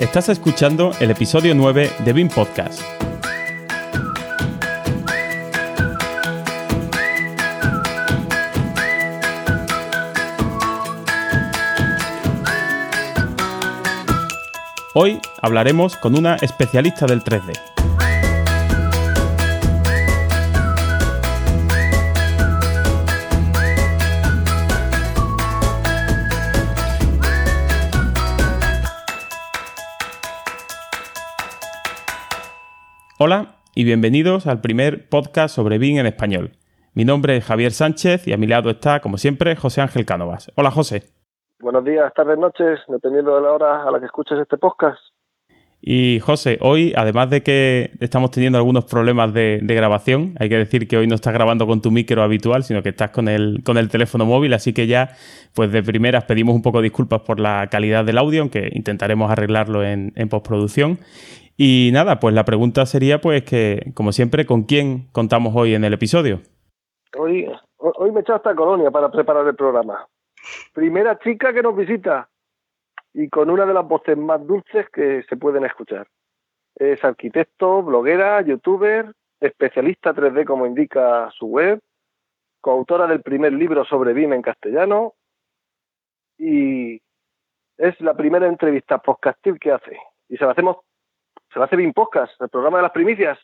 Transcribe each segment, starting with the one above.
Estás escuchando el episodio 9 de BIM Podcast. Hoy hablaremos con una especialista del 3D. Hola y bienvenidos al primer podcast sobre BIM en español. Mi nombre es Javier Sánchez y a mi lado está, como siempre, José Ángel Cánovas. Hola José. Buenos días, tardes, noches, dependiendo de la hora a la que escuches este podcast. Y José, hoy, además de que estamos teniendo algunos problemas de, grabación, hay que decir que hoy no estás grabando con tu micro habitual, sino que estás con el, con el teléfono móvil, así que ya, pues de primeras pedimos un poco de disculpas por la calidad del audio, aunque intentaremos arreglarlo en, en postproducción. Y nada, pues la pregunta sería, pues que, como siempre, ¿con quién contamos hoy en el episodio? Hoy, hoy me he echado hasta Colonia para preparar el programa. Primera chica que nos visita y con una de las voces más dulces que se pueden escuchar. Es arquitecto, bloguera, youtuber, especialista 3D como indica su web, coautora del primer libro sobre BIM en castellano y es la primera entrevista podcastil que hace. Y se la hacemos se va a hacer BIM Podcast, el programa de las primicias.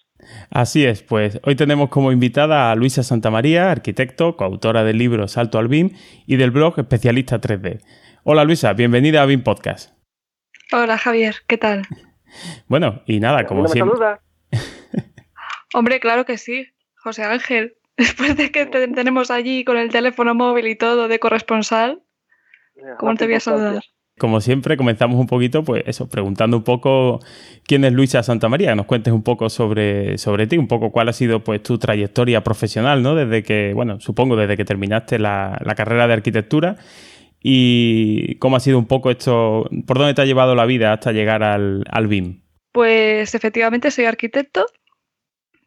Así es, pues hoy tenemos como invitada a Luisa Santamaría, arquitecto, coautora del libro Salto al BIM y del blog Especialista 3D. Hola Luisa, bienvenida a BIM Podcast. Hola Javier, ¿qué tal? Bueno, y nada, como me siempre. Saluda? Hombre, claro que sí, José Ángel. Después de que te tenemos allí con el teléfono móvil y todo de corresponsal, ¿cómo te voy a saludar? Como siempre, comenzamos un poquito, pues eso, preguntando un poco quién es Luisa Santamaría, que nos cuentes un poco sobre, sobre ti, un poco cuál ha sido pues tu trayectoria profesional, ¿no? Desde que, bueno, supongo desde que terminaste la, carrera de arquitectura y cómo ha sido un poco esto, por dónde te ha llevado la vida hasta llegar al, al BIM. Pues efectivamente soy arquitecto,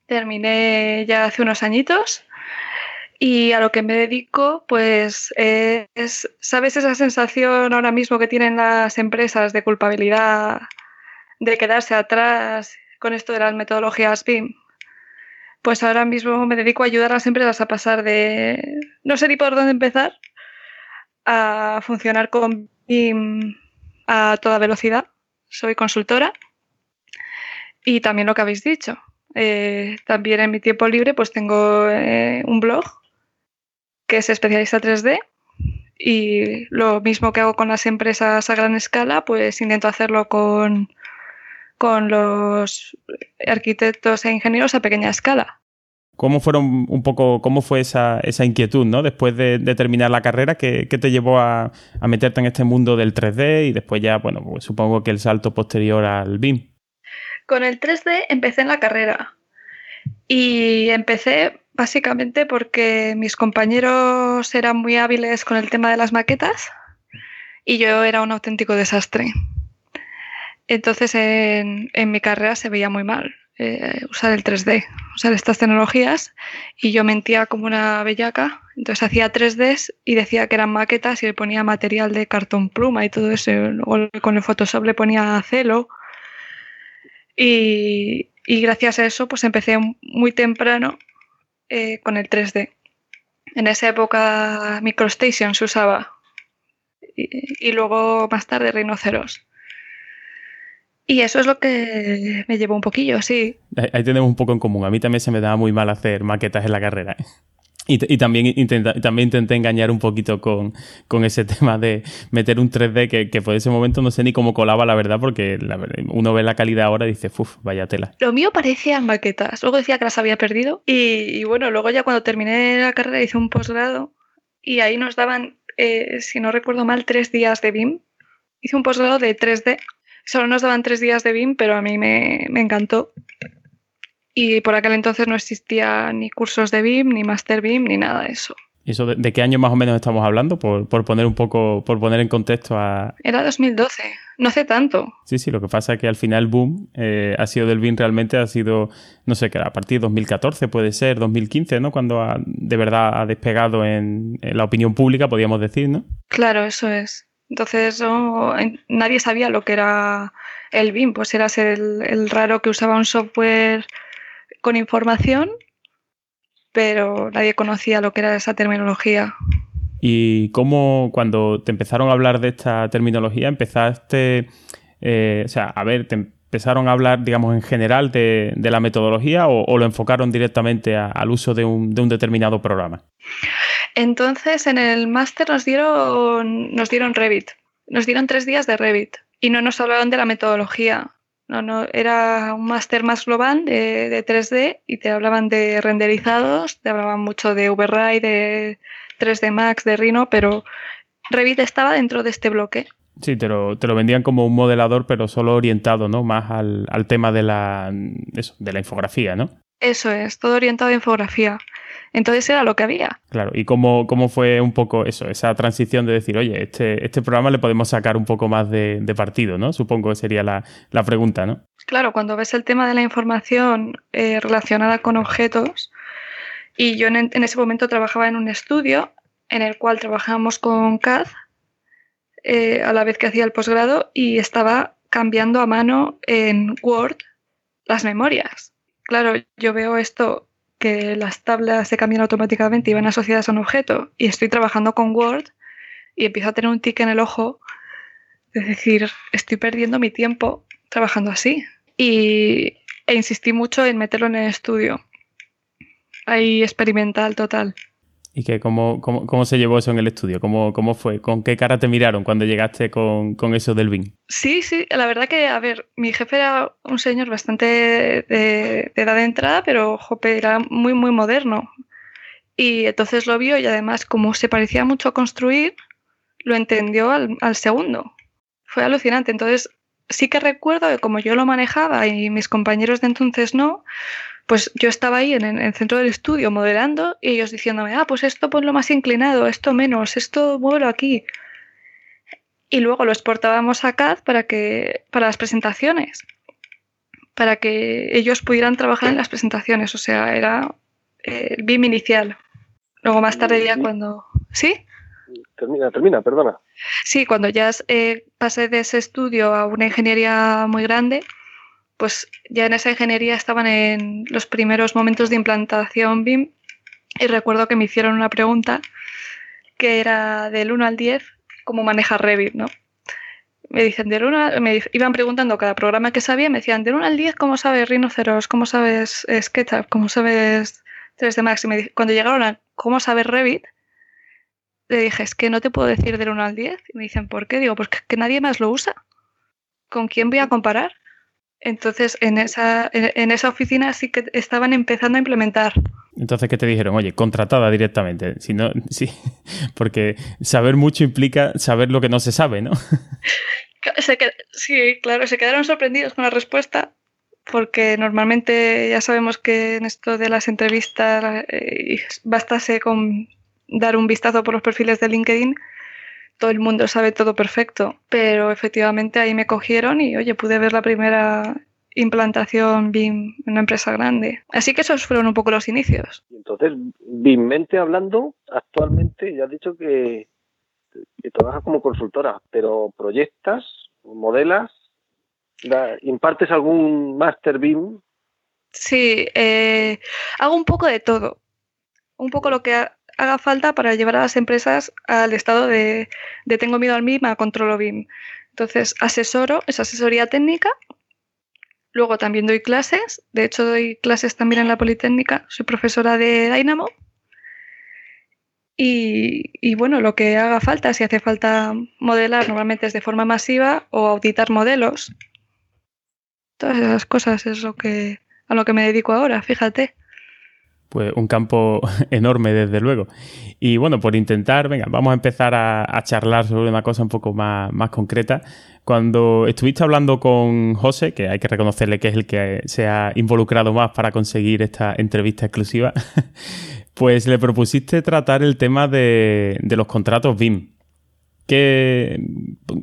terminé ya hace unos añitos y a lo que me dedico, pues es, ¿sabes esa sensación ahora mismo que tienen las empresas de culpabilidad, de quedarse atrás con esto de las metodologías BIM? Pues ahora mismo me dedico a ayudar a las empresas a pasar de no sé ni por dónde empezar a funcionar con BIM a toda velocidad. Soy consultora y también lo que habéis dicho. Eh, también en mi tiempo libre pues tengo eh, un blog que es especialista 3D. Y lo mismo que hago con las empresas a gran escala, pues intento hacerlo con, con los arquitectos e ingenieros a pequeña escala. ¿Cómo fueron un poco, cómo fue esa, esa inquietud, ¿no? Después de, terminar la carrera, ¿qué, te llevó a, a, meterte en este mundo del 3D y después ya, bueno, pues supongo que el salto posterior al BIM? Con el 3D empecé en la carrera y empecé básicamente porque mis compañeros eran muy hábiles con el tema de las maquetas y yo era un auténtico desastre. Entonces en, mi carrera se veía muy mal eh, usar el 3D, usar estas tecnologías y yo mentía como una bellaca. Entonces hacía 3Ds y decía que eran maquetas y le ponía material de cartón pluma y todo eso. O con el Photoshop le ponía celo. Y, y gracias a eso pues empecé muy temprano eh, con el 3D. En esa época MicroStation se usaba y, luego más tarde Rhinoceros. Y eso es lo que me llevó un poquillo, sí. Ahí tenemos un poco en común. A mí también se me daba muy mal hacer maquetas en la carrera. ¿eh? Y, también, también intenté engañar un poquito con, ese tema de meter un 3D que, que, por ese momento no sé ni cómo colaba, la verdad, porque uno ve la calidad ahora y dice, uff, vaya tela. Lo mío parecían maquetas. Luego decía que las había perdido. Y, bueno, luego ya cuando terminé la carrera hice un posgrado y ahí nos daban, eh, si no recuerdo mal, tres días de BIM. Hice un posgrado de 3D. Solo nos daban tres días de BIM, pero a mí me, me encantó y por aquel entonces no existía ni cursos de BIM, ni Master BIM, ni nada de eso. ¿Y eso de, qué año más o menos estamos hablando? Por, poner un poco, por poner en contexto a... Era 2012, no hace tanto. Sí, sí, lo que pasa es que al final boom eh, ha sido del BIM realmente, ha sido, no sé, a partir de 2014 puede ser, 2015, ¿no? Cuando de verdad ha despegado en, la opinión pública, podríamos decir, ¿no? Claro, eso es. Entonces nadie sabía lo que era el BIM, pues eras el, el raro que usaba un software con información, pero nadie conocía lo que era esa terminología. ¿Y cómo cuando te empezaron a hablar de esta terminología empezaste, eh, o sea, a ver, te empezaron a hablar, digamos, en general de, la metodología o, lo enfocaron directamente al uso de un, de un, determinado programa? Entonces, en el máster nos dieron, nos dieron Revit, nos dieron tres días de Revit y no nos hablaron de la metodología. No, no, era un máster más global de, de, 3D y te hablaban de renderizados, te hablaban mucho de VRAI, de 3D Max, de Rhino, pero Revit estaba dentro de este bloque. Sí, te lo, te lo vendían como un modelador, pero solo orientado, ¿no? Más al, al tema de la, eso, de la infografía, ¿no? Eso es, todo orientado a infografía. Entonces era lo que había. Claro, ¿y cómo, cómo fue un poco eso, esa transición de decir, oye, este, este programa le podemos sacar un poco más de, partido, ¿no? Supongo que sería la, pregunta, ¿no? Claro, cuando ves el tema de la información eh, relacionada con objetos, y yo en, ese momento trabajaba en un estudio en el cual trabajábamos con CAD eh, a la vez que hacía el posgrado y estaba cambiando a mano en Word las memorias. Claro, yo veo esto que las tablas se cambian automáticamente y van asociadas a un objeto y estoy trabajando con Word y empiezo a tener un tic en el ojo, es decir, estoy perdiendo mi tiempo trabajando así. Y, e insistí mucho en meterlo en el estudio. Ahí experimental total. ¿Y que cómo, cómo, se llevó eso en el estudio? ¿Cómo, ¿Cómo, fue? ¿Con qué cara te miraron cuando llegaste con, eso del BIM? Sí, sí, la verdad que, a ver, mi jefe era un señor bastante de, edad de entrada, pero jope, era muy, muy moderno. Y entonces lo vio y además, como se parecía mucho a construir, lo entendió al, al segundo. Fue alucinante. Entonces, sí que recuerdo que como yo lo manejaba y mis compañeros de entonces no, pues yo estaba ahí en, el centro del estudio modelando y ellos diciéndome, ah, pues esto ponlo más inclinado, esto menos, esto muévelo aquí. Y luego lo exportábamos a CAD para, que, para las presentaciones, para que ellos pudieran trabajar en las presentaciones, o sea, era eh, el BIM inicial. Luego más tarde ya cuando... ¿Sí? Termina, termina, perdona. Sí, cuando ya eh, pasé de ese estudio a una ingeniería muy grande, pues ya en esa ingeniería estaban en los primeros momentos de implantación BIM y recuerdo que me hicieron una pregunta que era del 1 al 10, cómo maneja Revit, ¿no? Me dicen, del 1 me iban preguntando cada programa que sabía, me decían, del 1 al 10, ¿cómo sabes Rhinoceros? ¿Cómo sabes SketchUp? ¿Cómo sabes 3D Max? Y cuando llegaron a ¿cómo sabes Revit? Le dije, es que no te puedo decir del 1 al 10. Y me dicen, ¿por qué? Digo, pues que nadie más lo usa. ¿Con quién voy a comparar? Entonces, en esa, en, esa oficina sí que estaban empezando a implementar. Entonces, ¿qué te dijeron? Oye, contratada directamente. Si no, sí, porque saber mucho implica saber lo que no se sabe, ¿no? sí, claro, se quedaron sorprendidos con la respuesta, porque normalmente ya sabemos que en esto de las entrevistas eh, bastase con dar un vistazo por los perfiles de LinkedIn todo el mundo sabe todo perfecto, pero efectivamente ahí me cogieron y oye, pude ver la primera implantación BIM en una empresa grande. Así que esos fueron un poco los inicios. Entonces, BIM-mente hablando, actualmente ya has dicho que, trabajas como consultora, pero proyectas, modelas, impartes algún máster BIM. Sí, eh, hago un poco de todo. Un poco lo que haga falta para llevar a las empresas al estado de, tengo miedo al BIM a controlo BIM. Entonces, asesoro, es asesoría técnica. Luego también doy clases. De hecho, doy clases también en la Politécnica. Soy profesora de Dynamo. Y, y, bueno, lo que haga falta, si hace falta modelar, normalmente es de forma masiva o auditar modelos. Todas esas cosas es lo que, a lo que me dedico ahora, fíjate pues un campo enorme, desde luego. Y bueno, por intentar, venga, vamos a empezar a, charlar sobre una cosa un poco más, más, concreta. Cuando estuviste hablando con José, que hay que reconocerle que es el que se ha involucrado más para conseguir esta entrevista exclusiva, pues le propusiste tratar el tema de, los contratos BIM. ¿Qué,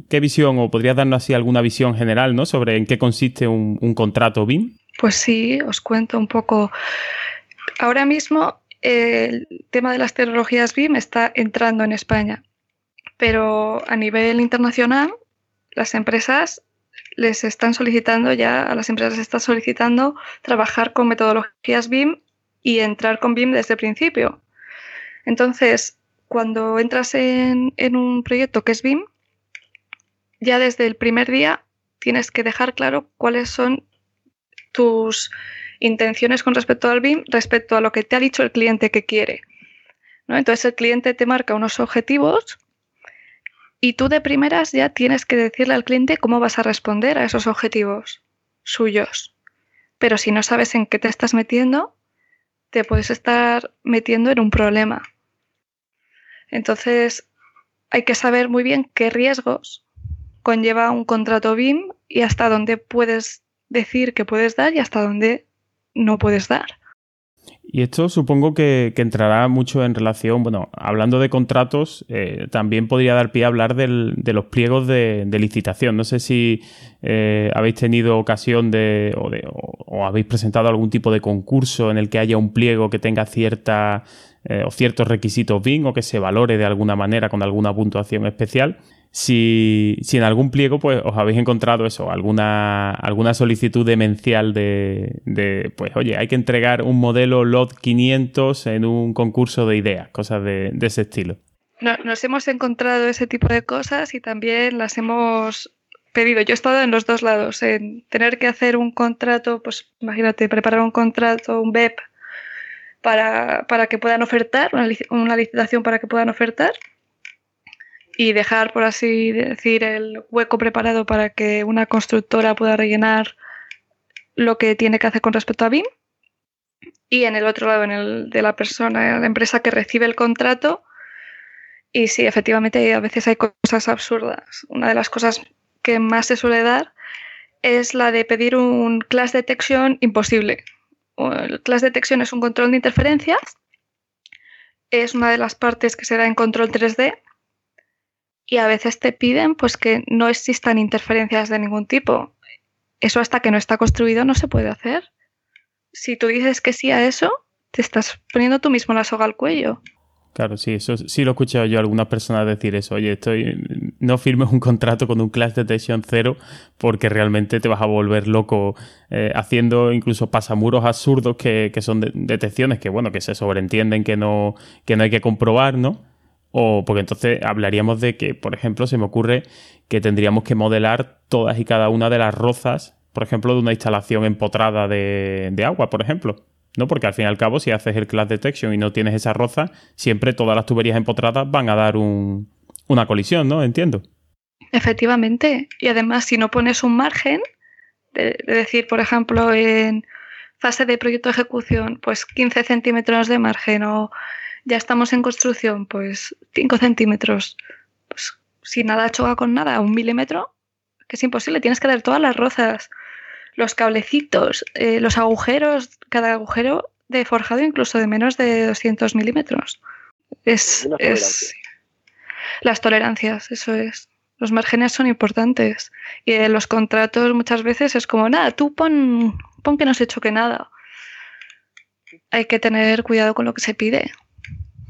¿Qué, visión, o podrías darnos así alguna visión general, ¿no? Sobre en qué consiste un, un contrato BIM? Pues sí, os cuento un poco. Ahora mismo el tema de las tecnologías BIM está entrando en España, Pero a nivel internacional, las empresas les están solicitando ya, a las empresas están solicitando trabajar con metodologías BIM y entrar con BIM desde el principio. Entonces, cuando entras en, en un proyecto que es BIM, ya desde el primer día tienes que dejar claro cuáles son tus intenciones con respecto al BIM, respecto a lo que te ha dicho el cliente que quiere. ¿no? Entonces el cliente te marca unos objetivos y tú de primeras ya tienes que decirle al cliente cómo vas a responder a esos objetivos suyos. Pero si no sabes en qué te estás metiendo, te puedes estar metiendo en un problema. Entonces, hay que saber muy bien qué riesgos conlleva un contrato BIM y hasta dónde puedes decir que puedes dar y hasta dónde no puedes dar. Y esto supongo que, entrará mucho en relación, bueno, hablando de contratos, eh, también podría dar pie a hablar de los pliegos de, licitación. No sé si eh, habéis tenido ocasión de o, de o, habéis presentado algún tipo de concurso en el que haya un pliego que tenga cierta eh, o ciertos requisitos BIM o que se valore de alguna manera con alguna puntuación especial si, si en algún pliego pues os habéis encontrado eso, alguna, alguna solicitud demencial de, pues oye, hay que entregar un modelo LOT 500 en un concurso de ideas, cosas de, ese estilo. nos hemos encontrado ese tipo de cosas y también las hemos pedido. Yo he estado en los dos lados, en tener que hacer un contrato, pues imagínate, preparar un contrato, un BEP, para, para que puedan ofertar, una licitación para que puedan ofertar y dejar, por así decir, el hueco preparado para que una constructora pueda rellenar lo que tiene que hacer con respecto a BIM. Y en el otro lado, en el de la persona, la empresa que recibe el contrato. Y sí, efectivamente, a veces hay cosas absurdas. Una de las cosas que más se suele dar es la de pedir un class detection imposible. El class detection es un control de interferencias. Es una de las partes que se da en control 3D y a veces te piden pues que no existan interferencias de ningún tipo. Eso hasta que no está construido no se puede hacer. Si tú dices que sí a eso, te estás poniendo tú mismo la soga al cuello. Claro, sí, eso sí lo he escuchado yo a algunas personas decir eso. Oye, estoy, no firmes un contrato con un class detection cero porque realmente te vas a volver loco eh, haciendo incluso pasamuros absurdos que, que son detecciones que, bueno, que se sobreentienden que no, que no hay que comprobar, ¿no? O porque entonces hablaríamos de que, por ejemplo, se me ocurre que tendríamos que modelar todas y cada una de las rozas, por ejemplo, de una instalación empotrada de, agua, por ejemplo. ¿no? Porque al fin y al cabo, si haces el class detection y no tienes esa roza, siempre todas las tuberías empotradas van a dar una colisión, ¿no? Entiendo. Efectivamente. Y además, si no pones un margen, de, decir, por ejemplo, en fase de proyecto de ejecución, pues 15 centímetros de margen o ya estamos en construcción, pues 5 centímetros. Pues si nada choca con nada, un milímetro, que es imposible, tienes que dar todas las rozas, los cablecitos, eh, los agujeros, cada agujero de forjado incluso de menos de 200 milímetros. Es, es las tolerancias, eso es. Los márgenes son importantes. Y en los contratos muchas veces es como, nada, tú pon, pon que no se choque nada. Hay que tener cuidado con lo que se pide.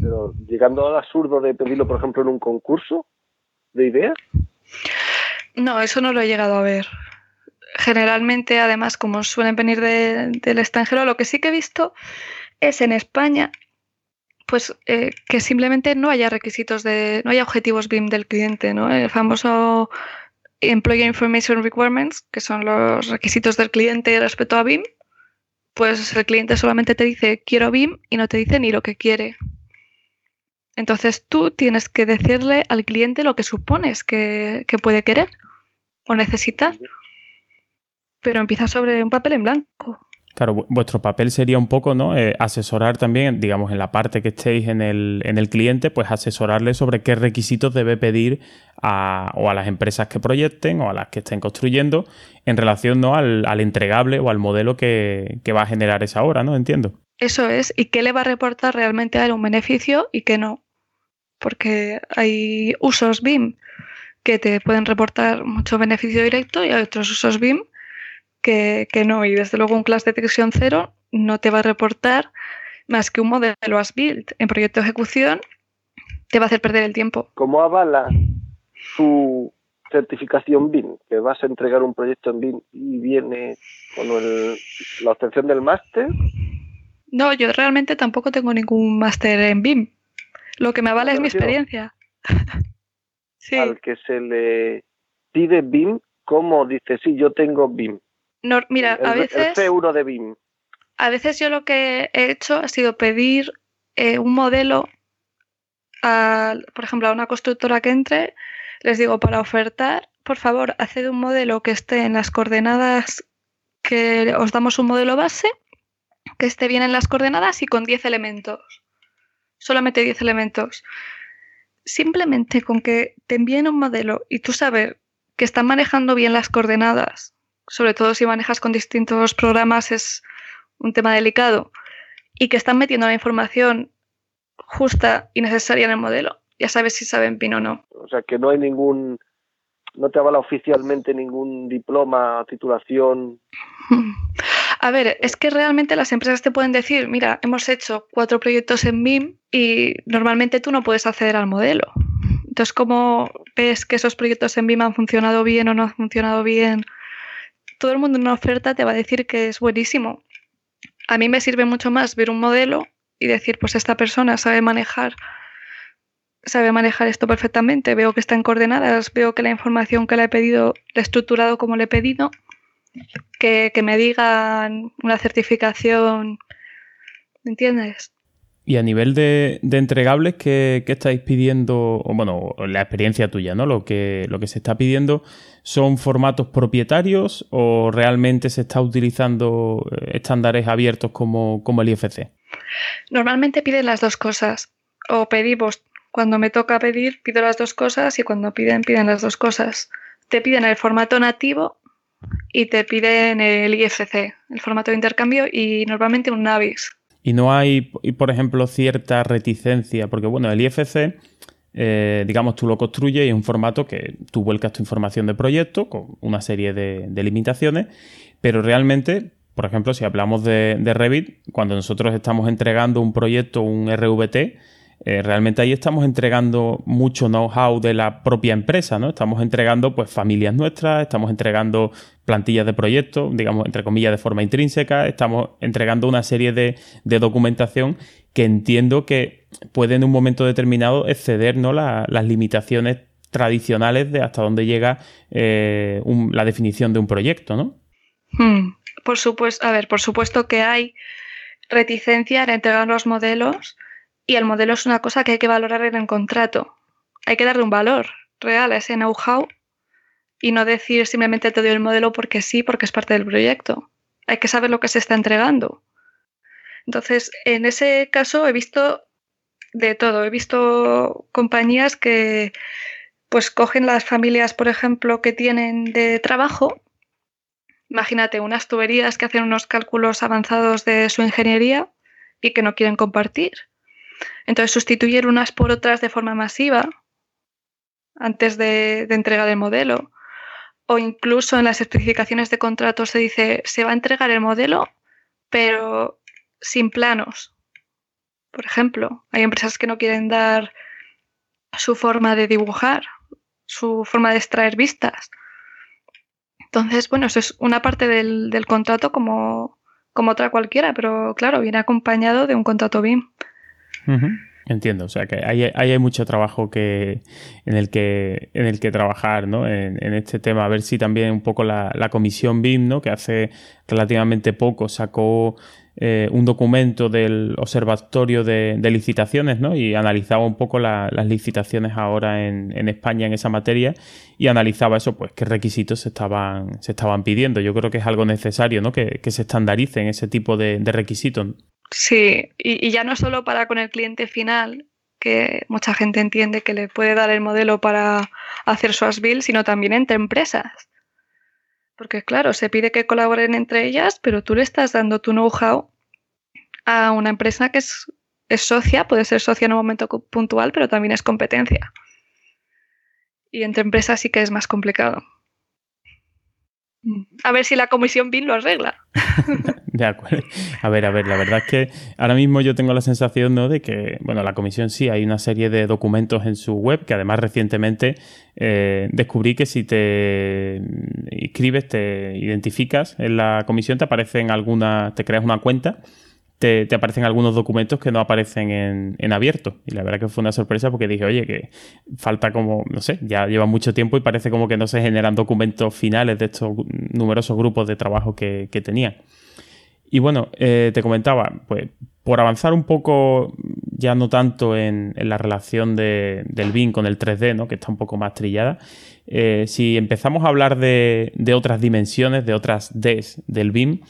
Pero llegando al absurdo de pedirlo, por ejemplo, en un concurso de ideas. No, eso no lo he llegado a ver. Generalmente, además, como suelen venir del extranjero, lo que sí que he visto es en España, pues eh, que simplemente no haya requisitos de, no haya objetivos BIM del cliente, ¿no? El famoso Employer Information Requirements, que son los requisitos del cliente respecto a BIM, pues el cliente solamente te dice quiero BIM y no te dice ni lo que quiere. Entonces tú tienes que decirle al cliente lo que supones que, puede querer o necesitar. Pero empieza sobre un papel en blanco. Claro, vuestro papel sería un poco, ¿no? Eh, asesorar también, digamos, en la parte que estéis en el, en el cliente, pues asesorarle sobre qué requisitos debe pedir a, o a las empresas que proyecten o a las que estén construyendo en relación ¿no? al, al entregable o al modelo que, que va a generar esa obra, ¿no? Entiendo. Eso es, y qué le va a reportar realmente a él un beneficio y qué no porque hay usos BIM que te pueden reportar mucho beneficio directo y hay otros usos BIM que, no. Y desde luego un class detección cero no te va a reportar más que un modelo as built. En proyecto de ejecución te va a hacer perder el tiempo. ¿Cómo avala su certificación BIM? Que vas a entregar un proyecto en BIM y viene con la obtención del máster. No, yo realmente tampoco tengo ningún máster en BIM. Lo que me avala es mi experiencia. sí. Al que se le pide BIM, ¿cómo dice? Sí, yo tengo BIM. No, mira, a veces... El C1 de BIM. A veces yo lo que he hecho ha sido pedir eh, un modelo, por ejemplo, a una constructora que entre, les digo, para ofertar, por favor, haced un modelo que esté en las coordenadas que os damos un modelo base, que esté bien en las coordenadas y con 10 elementos. Solamente 10 elementos. Simplemente con que te envíen un modelo y tú sabes que están manejando bien las coordenadas, sobre todo si manejas con distintos programas es un tema delicado, y que están metiendo la información justa y necesaria en el modelo, ya sabes si saben PIN o no. O sea, que no hay ningún, no te avala oficialmente ningún diploma, titulación. A ver, es que realmente las empresas te pueden decir, mira, hemos hecho cuatro proyectos en BIM y normalmente tú no puedes acceder al modelo. Entonces, ¿cómo ves que esos proyectos en BIM han funcionado bien o no han funcionado bien? Todo el mundo en una oferta te va a decir que es buenísimo. A mí me sirve mucho más ver un modelo y decir, pues esta persona sabe manejar sabe manejar esto perfectamente, veo que está en coordenadas, veo que la información que le he pedido la he estructurado como le he pedido, que, me digan una certificación, ¿me entiendes? Y a nivel de, entregables, ¿qué, estáis pidiendo? Bueno, la experiencia tuya, ¿no? Lo que, lo que se está pidiendo, ¿son formatos propietarios o realmente se está utilizando eh, estándares abiertos como, como el IFC? Normalmente piden las dos cosas. O pedimos cuando me toca pedir, pido las dos cosas y cuando piden, piden las dos cosas. Te piden el formato nativo y te piden el IFC, el formato de intercambio, y normalmente un Navis. Y no hay, por ejemplo, cierta reticencia, porque bueno, el IFC, eh, digamos, tú lo construyes y es un formato que tú vuelcas tu información de proyecto con una serie de, limitaciones, pero realmente, por ejemplo, si hablamos de, de Revit, cuando nosotros estamos entregando un proyecto, un RVT, eh, realmente ahí estamos entregando mucho know-how de la propia empresa, ¿no? Estamos entregando pues familias nuestras, estamos entregando plantillas de proyectos, digamos, entre comillas, de forma intrínseca, estamos entregando una serie de, documentación que entiendo que puede en un momento determinado exceder ¿no? las limitaciones tradicionales de hasta dónde llega eh, la definición de un proyecto, ¿no? Hmm. por supuesto, a ver, por supuesto que hay reticencia en entregar los modelos y el modelo es una cosa que hay que valorar en el contrato. Hay que darle un valor real a ese know-how y no decir simplemente te doy el modelo porque sí, porque es parte del proyecto. Hay que saber lo que se está entregando. Entonces, en ese caso he visto de todo. He visto compañías que pues cogen las familias, por ejemplo, que tienen de trabajo. Imagínate unas tuberías que hacen unos cálculos avanzados de su ingeniería y que no quieren compartir. Entonces, sustituir unas por otras de forma masiva antes de, entregar el modelo. O incluso en las especificaciones de contrato se dice, se va a entregar el modelo, pero sin planos. Por ejemplo, hay empresas que no quieren dar su forma de dibujar, su forma de extraer vistas. Entonces, bueno, eso es una parte del, contrato como, como otra cualquiera, pero claro, viene acompañado de un contrato BIM. Entiendo, o sea que ahí, hay mucho trabajo que, en, el que, en el que trabajar ¿no? en, este tema. A ver si también un poco la, comisión BIM, ¿no? que hace relativamente poco sacó eh, un documento del Observatorio de, Licitaciones ¿no? y analizaba un poco las licitaciones ahora en, España en esa materia y analizaba eso, pues qué requisitos se estaban, se estaban pidiendo. Yo creo que es algo necesario ¿no? que, se estandaricen ese tipo de requisitos. Sí, y, ya no solo para con el cliente final, que mucha gente entiende que le puede dar el modelo para hacer su ASBIL, sino también entre empresas. Porque claro, se pide que colaboren entre ellas, pero tú le estás dando tu know-how a una empresa que es, es, socia, puede ser socia en un momento puntual, pero también es competencia. Y entre empresas sí que es más complicado. A ver si la comisión BIM lo arregla. de acuerdo. A ver, a ver, la verdad es que ahora mismo yo tengo la sensación ¿no? de que, bueno, la comisión sí, hay una serie de documentos en su web que además recientemente eh, descubrí que si te inscribes, te identificas en la comisión, te aparecen alguna, te creas una cuenta te, aparecen algunos documentos que no aparecen en, abierto. Y la verdad que fue una sorpresa porque dije, oye, que falta como, no sé, ya lleva mucho tiempo y parece como que no se generan documentos finales de estos numerosos grupos de trabajo que, que tenía. Y bueno, eh, te comentaba, pues por avanzar un poco, ya no tanto en, la relación del BIM con el 3D, ¿no? que está un poco más trillada, eh, si empezamos a hablar de, de otras dimensiones, de otras Ds del BIM,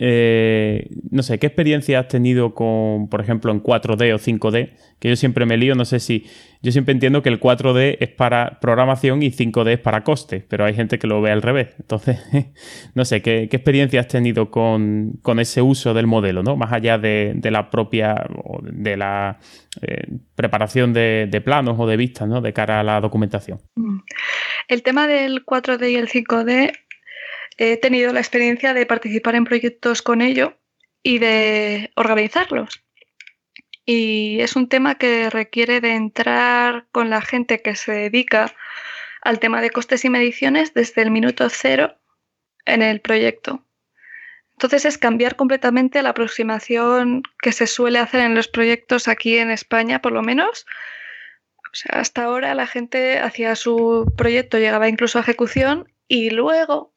eh, no sé, ¿qué experiencia has tenido con, por ejemplo, en 4D o 5D? Que yo siempre me lío, no sé si. Yo siempre entiendo que el 4D es para programación y 5D es para coste, pero hay gente que lo ve al revés. Entonces, no sé, ¿qué, experiencia has tenido con, ese uso del modelo, ¿no? Más allá de, la propia. de la eh, preparación de, de, planos o de vistas, ¿no? De cara a la documentación. El tema del 4D y el 5D he tenido la experiencia de participar en proyectos con ello y de organizarlos. Y es un tema que requiere de entrar con la gente que se dedica al tema de costes y mediciones desde el minuto cero en el proyecto. Entonces es cambiar completamente la aproximación que se suele hacer en los proyectos aquí en España, por lo menos. hasta ahora la gente hacía su proyecto, llegaba incluso a ejecución y luego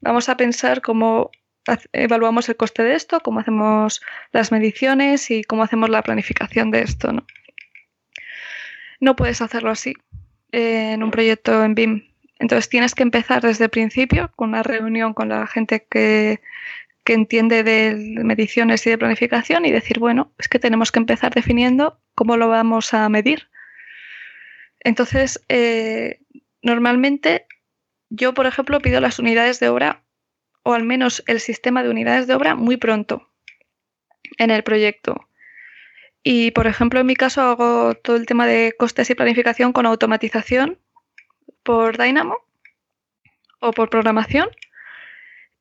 Vamos a pensar cómo evaluamos el coste de esto, cómo hacemos las mediciones y cómo hacemos la planificación de esto. No, no puedes hacerlo así en un proyecto en BIM. Entonces tienes que empezar desde el principio con una reunión con la gente que, entiende de mediciones y de planificación y decir, bueno, es que tenemos que empezar definiendo cómo lo vamos a medir. Entonces, eh, normalmente yo, por ejemplo, pido las unidades de obra, o al menos el sistema de unidades de obra, muy pronto en el proyecto. Y, por ejemplo, en mi caso hago todo el tema de costes y planificación con automatización por Dynamo o por programación.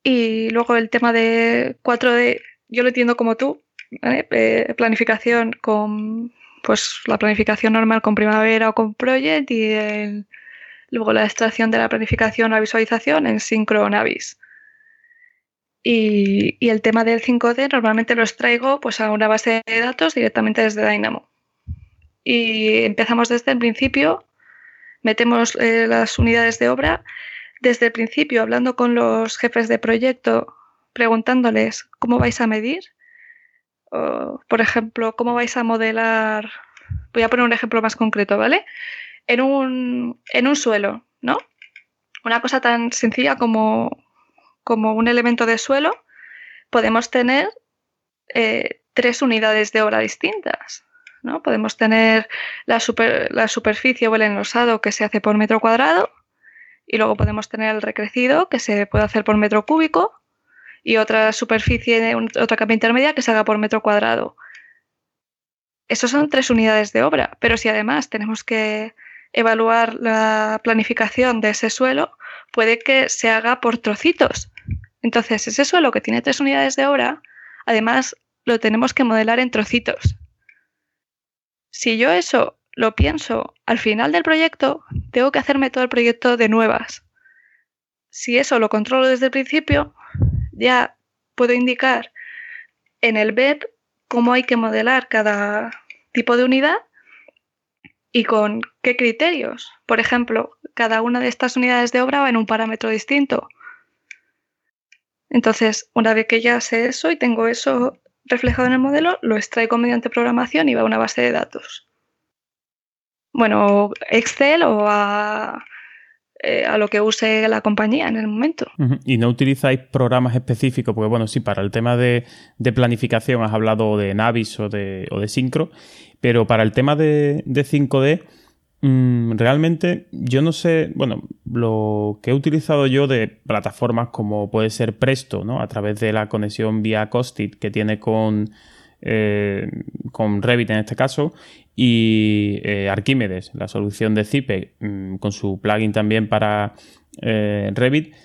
Y luego el tema de 4D, yo lo entiendo como tú, eh, planificación con pues la planificación normal con primavera o con project y el luego la extracción de la planificación la visualización en Synchronavis. Y, y el tema del 5D normalmente lo extraigo pues, a una base de datos directamente desde Dynamo. Y empezamos desde el principio, metemos eh, las unidades de obra, desde el principio hablando con los jefes de proyecto, preguntándoles cómo vais a medir, por ejemplo, cómo vais a modelar, voy a poner un ejemplo más concreto, ¿vale? En un, en un suelo, ¿no? Una cosa tan sencilla como, como un elemento de suelo, podemos tener eh, tres unidades de obra distintas. ¿no? Podemos tener la, la superficie o el enlosado que se hace por metro cuadrado y luego podemos tener el recrecido que se puede hacer por metro cúbico y otra superficie, otra capa intermedia que se haga por metro cuadrado. Esos son tres unidades de obra, pero si además tenemos que evaluar la planificación de ese suelo, puede que se haga por trocitos. Entonces, ese suelo que tiene tres unidades de obra, además lo tenemos que modelar en trocitos. Si yo eso lo pienso al final del proyecto, tengo que hacerme todo el proyecto de nuevas. Si eso lo controlo desde el principio, ya puedo indicar en el BEP cómo hay que modelar cada tipo de unidad y con qué criterios. Por ejemplo, cada una de estas unidades de obra va en un parámetro distinto. Entonces, una vez que ya sé eso y tengo eso reflejado en el modelo, lo extraigo mediante programación y va a una base de datos. Bueno, Excel o a, eh, lo que use la compañía en el momento. ¿Y no utilizáis programas específicos? Porque, bueno, sí, para el tema de, planificación has hablado de Navis o de, o de Syncro, pero para el tema de, 5D, mm, realmente yo no sé, bueno, lo que he utilizado yo de plataformas como puede ser Presto, ¿no? A través de la conexión vía Costit que tiene con, eh, con Revit en este caso, y eh, Archimedes, la solución de Zipe, mm, con su plugin también para eh, Revit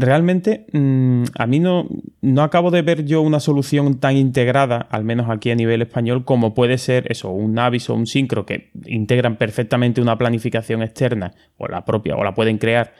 realmente mm, a mí no, no acabo de ver yo una solución tan integrada, al menos aquí a nivel español, como puede ser eso, un Navis o un Syncro que integran perfectamente una planificación externa o la propia o la pueden crear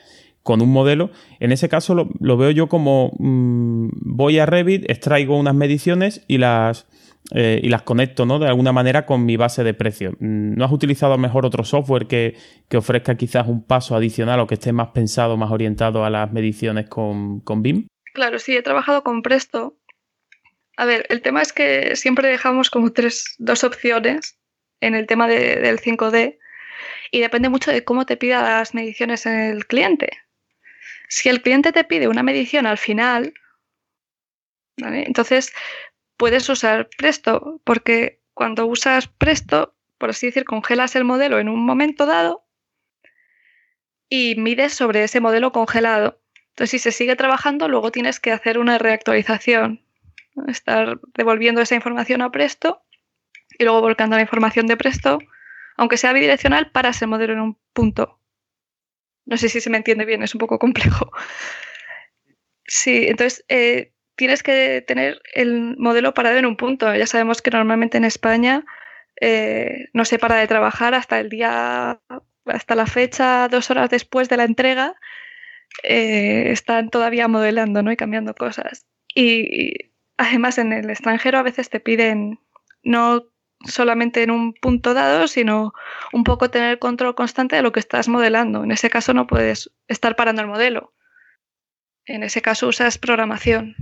con un modelo. En ese caso lo, veo yo como mm, voy a Revit, extraigo unas mediciones y las eh, y las conecto, ¿no? De alguna manera con mi base de precio. Mm, ¿No has utilizado mejor otro software que, ofrezca quizás un paso adicional o que esté más pensado, más orientado a las mediciones con, con BIM? Claro, sí, he trabajado con Presto. A ver, el tema es que siempre dejamos como tres, dos opciones en el tema del 5D y depende mucho de cómo te pida las mediciones el cliente. Si el cliente te pide una medición al final, ¿vale? entonces puedes usar Presto, porque cuando usas Presto, por así decir, congelas el modelo en un momento dado y mides sobre ese modelo congelado. Entonces, si se sigue trabajando, luego tienes que hacer una reactualización, estar devolviendo esa información a Presto y luego volcando la información de Presto, aunque sea bidireccional, paras el modelo en un punto. No sé si se me entiende bien, es un poco complejo. Sí, entonces eh, tienes que tener el modelo parado en un punto. Ya sabemos que normalmente en España eh, no se para de trabajar hasta el día, hasta la fecha, dos horas después de la entrega, eh, están todavía modelando ¿no? y cambiando cosas. Y, además en el extranjero a veces te piden no solamente en un punto dado, sino un poco tener control constante de lo que estás modelando. En ese caso no puedes estar parando el modelo. En ese caso usas programación.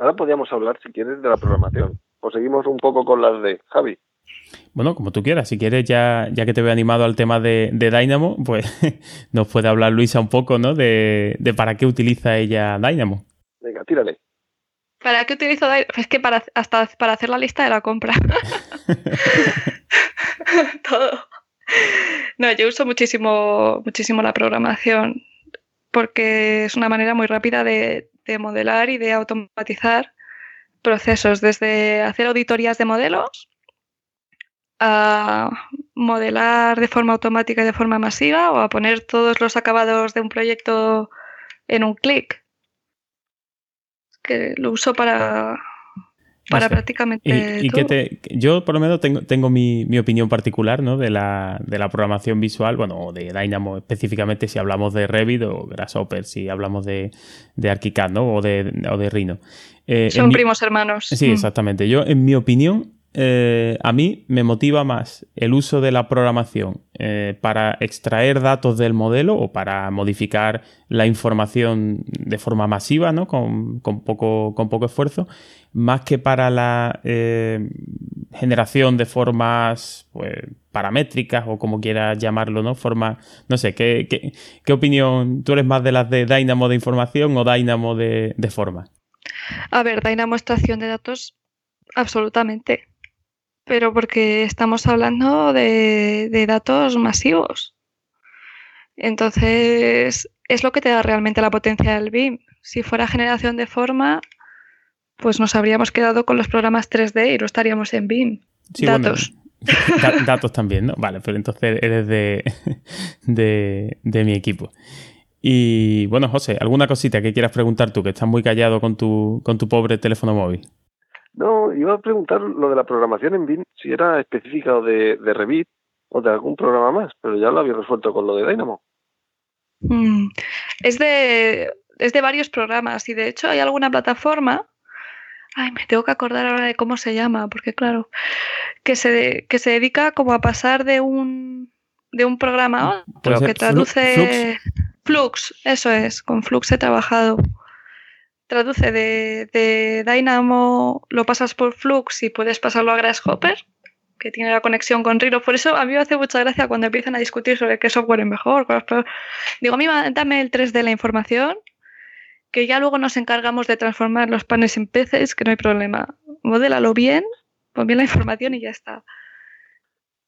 Ahora podríamos hablar, si quieres, de la programación. O seguimos un poco con las de Javi. Bueno, como tú quieras. Si quieres, ya, ya que te veo animado al tema de, Dynamo, pues nos puede hablar Luisa un poco, ¿no? De, para qué utiliza ella Dynamo. Venga, tírale. ¿Para qué utilizo Dynamo? Es que para, hasta para hacer la lista de la compra. Todo. No, yo uso muchísimo, muchísimo la programación porque es una manera muy rápida de, de modelar y de automatizar procesos, desde hacer auditorías de modelos a modelar de forma automática y de forma masiva o a poner todos los acabados de un proyecto en un clic. Que lo uso para, para prácticamente. Y, que yo, por lo menos, tengo, tengo mi, opinión particular ¿no? de, la, de la programación visual, bueno, o de Dynamo específicamente, si hablamos de Revit o Grasshopper, si hablamos de, de ArchiCAD ¿no? o, de, o de Rhino. Eh, Son primos hermanos. Sí, mm. exactamente. Yo, en mi opinión, eh, a mí me motiva más el uso de la programación eh, para extraer datos del modelo o para modificar la información de forma masiva, ¿no? con, poco, con poco esfuerzo, más que para la eh, generación de formas pues, paramétricas o como quieras llamarlo, ¿no? Forma, no sé, ¿qué, qué, opinión? ¿Tú eres más de las de Dynamo de información o Dynamo de, de forma? A ver, Dynamo extracción de datos, absolutamente pero porque estamos hablando de, datos masivos. Entonces, es lo que te da realmente la potencia del BIM. Si fuera generación de forma, pues nos habríamos quedado con los programas 3D y no estaríamos en BIM. datos. datos también, ¿no? Vale, pero entonces eres de, de, mi equipo. Y bueno, José, ¿alguna cosita que quieras preguntar tú, que estás muy callado con tu, con tu pobre teléfono móvil? No, iba a preguntar lo de la programación en BIM, si era específica o de, Revit o de algún programa más, pero ya lo había resuelto con lo de Dynamo. Mm, es, de, es de varios programas y de hecho hay alguna plataforma, ay, me tengo que acordar ahora de cómo se llama, porque claro, que se, que se dedica como a pasar de un, de un programa a otro, que traduce... Flux, eso es, con Flux he trabajado traduce de, Dynamo, lo pasas por Flux y puedes pasarlo a Grasshopper, que tiene la conexión con Rhino. Por eso a mí me hace mucha gracia cuando empiezan a discutir sobre qué software es mejor. Digo, a mí dame el 3D la información, que ya luego nos encargamos de transformar los panes en peces, que no hay problema. Modélalo bien, pon bien la información y ya está.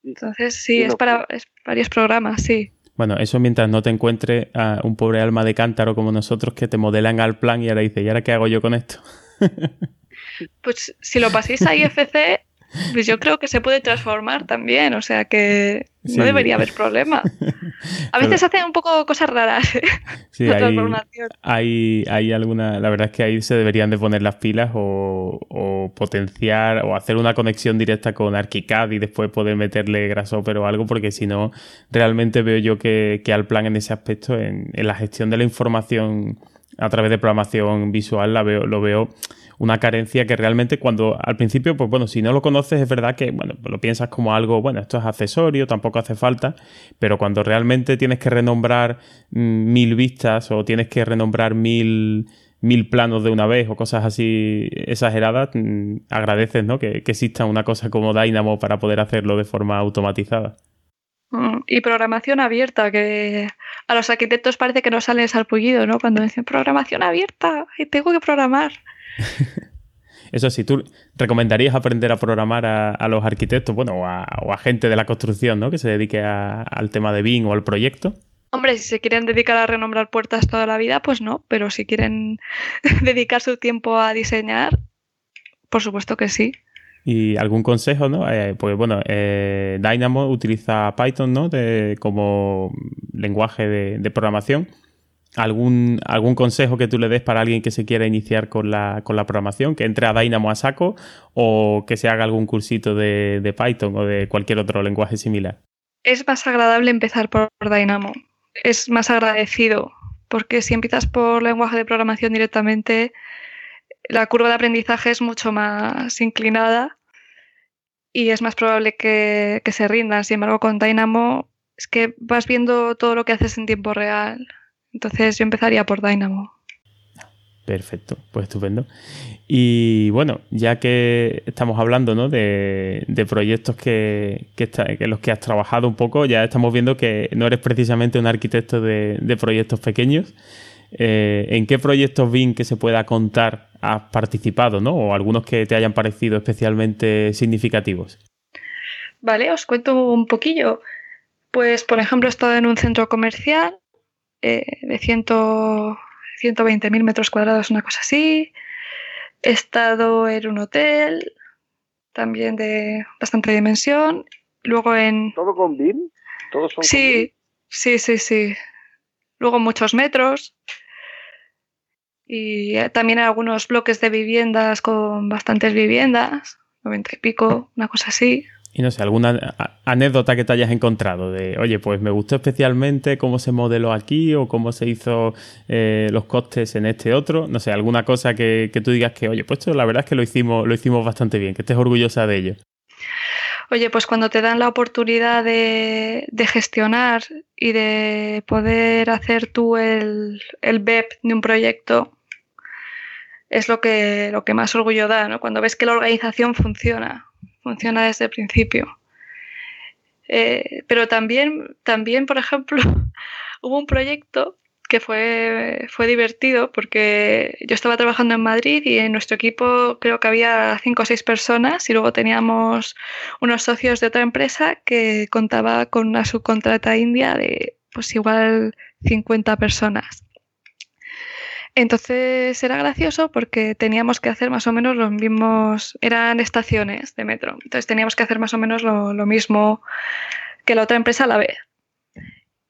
Entonces, sí, es para varios programas, sí. Bueno, eso mientras no te encuentre a un pobre alma de cántaro como nosotros que te modelan al plan y ahora dice, ¿y ahora qué hago yo con esto? pues si lo paséis a IFC, pues yo creo que se puede transformar también. O sea que No debería haber problema. A veces hacen un poco cosas raras. ¿eh? Sí, hay, hay, hay, alguna. La verdad es que ahí se deberían de poner las pilas o, potenciar o hacer una conexión directa con ArchiCAD y después poder meterle grasshopper o algo, porque si no, realmente veo yo que, al plan en ese aspecto, en, en la gestión de la información a través de programación visual, la veo, lo veo una carencia que realmente cuando al principio, pues bueno, si no lo conoces es verdad que, bueno, lo piensas como algo, bueno, esto es accesorio, tampoco hace falta, pero cuando realmente tienes que renombrar mm, mil vistas o tienes que renombrar mil, mil planos de una vez o cosas así exageradas, mm, agradeces, ¿no? Que, exista una cosa como Dynamo para poder hacerlo de forma automatizada. Mm, y programación abierta, que a los arquitectos parece que no sale salpullido, ¿no? Cuando dicen programación abierta y tengo que programar. Eso sí, ¿tú recomendarías aprender a programar a, los arquitectos, bueno, o a, gente de la construcción, ¿no? Que se dedique al tema de BIM o al proyecto. Hombre, si se quieren dedicar a renombrar puertas toda la vida, pues no, pero si quieren dedicar su tiempo a diseñar, por supuesto que sí. ¿Y algún consejo, no? Eh, pues bueno, eh, Dynamo utiliza Python, ¿no? como lenguaje de programación algún, algún consejo que tú le des para alguien que se quiera iniciar con la, programación, que entre a Dynamo a saco o que se haga algún cursito de, Python o de cualquier otro lenguaje similar? Es más agradable empezar por Dynamo. Es más agradecido, porque si empiezas por lenguaje de programación directamente, la curva de aprendizaje es mucho más inclinada y es más probable que, que se rindan. Sin embargo, con Dynamo es que vas viendo todo lo que haces en tiempo real entonces yo empezaría por Dynamo. Perfecto, pues estupendo. Y bueno, ya que estamos hablando ¿no? de, proyectos que, que, los que has trabajado un poco, ya estamos viendo que no eres precisamente un arquitecto de, proyectos pequeños. Eh, ¿En qué proyectos BIM que se pueda contar has participado, ¿no? O algunos que te hayan parecido especialmente significativos. Vale, os cuento un poquillo. Pues, por ejemplo, he estado en un centro comercial eh, de 120.000 metros cuadrados, una cosa así. He estado en un hotel, también de bastante dimensión. Luego en... ¿Todo con BIM? ¿Todos son sí, sí, sí, sí. Luego muchos metros. Y eh, también algunos bloques de viviendas con bastantes viviendas, 90 y pico, una cosa así. Y no sé, alguna anécdota que te hayas encontrado de, oye, pues me gustó especialmente cómo se modeló aquí o cómo se hizo eh, los costes en este otro. No sé, alguna cosa que, tú digas que, oye, pues la verdad es que lo hicimos, lo hicimos bastante bien, que estés orgullosa de ello. Oye, pues cuando te dan la oportunidad de, gestionar y de poder hacer tú el, el BEP de un proyecto, es lo que, lo que más orgullo da, ¿no? Cuando ves que la organización funciona funciona desde el principio. Eh, pero también, también, por ejemplo, hubo un proyecto que fue, fue divertido porque yo estaba trabajando en Madrid y en nuestro equipo creo que había cinco o seis personas y luego teníamos unos socios de otra empresa que contaba con una subcontrata india de pues igual 50 personas. Entonces era gracioso porque teníamos que hacer más o menos los mismos, eran estaciones de metro, entonces teníamos que hacer más o menos lo, mismo que la otra empresa a la vez.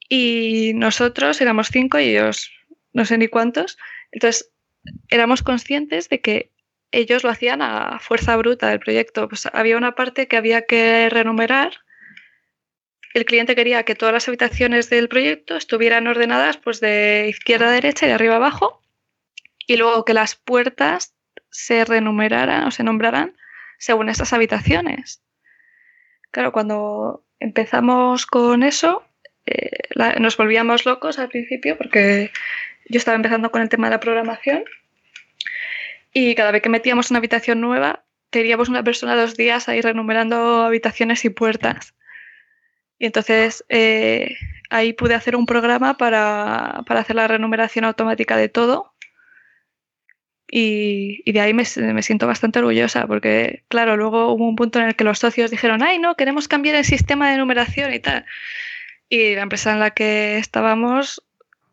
Y nosotros éramos cinco y ellos no sé ni cuántos, entonces éramos conscientes de que ellos lo hacían a fuerza bruta del proyecto. Pues había una parte que había que renumerar. El cliente quería que todas las habitaciones del proyecto estuvieran ordenadas pues de izquierda a derecha y de arriba a abajo y luego que las puertas se renumeraran o se nombraran según estas habitaciones. Claro, cuando empezamos con eso, eh, nos volvíamos locos al principio porque yo estaba empezando con el tema de la programación y cada vez que metíamos una habitación nueva, teníamos una persona dos días ahí renumerando habitaciones y puertas. Y entonces eh, ahí pude hacer un programa para, para hacer la renumeración automática de todo y, de ahí me, siento bastante orgullosa porque, claro, luego hubo un punto en el que los socios dijeron, ay, no, queremos cambiar el sistema de numeración y tal. Y la empresa en la que estábamos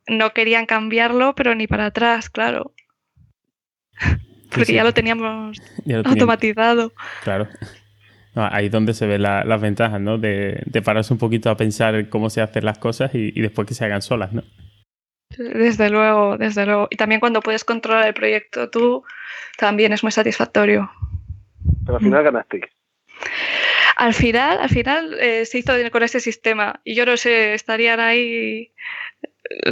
no querían cambiarlo, pero ni para atrás, claro. porque ya lo teníamos automatizado. Claro. ahí es donde se ven las ventajas, ¿no? De, pararse un poquito a pensar cómo se hacen las cosas y, y después que se hagan solas, ¿no? Desde luego, desde luego. Y también cuando puedes controlar el proyecto tú, también es muy satisfactorio. Pero al final ganaste. Al final, al final eh, se hizo con ese sistema. Y yo no sé, estarían ahí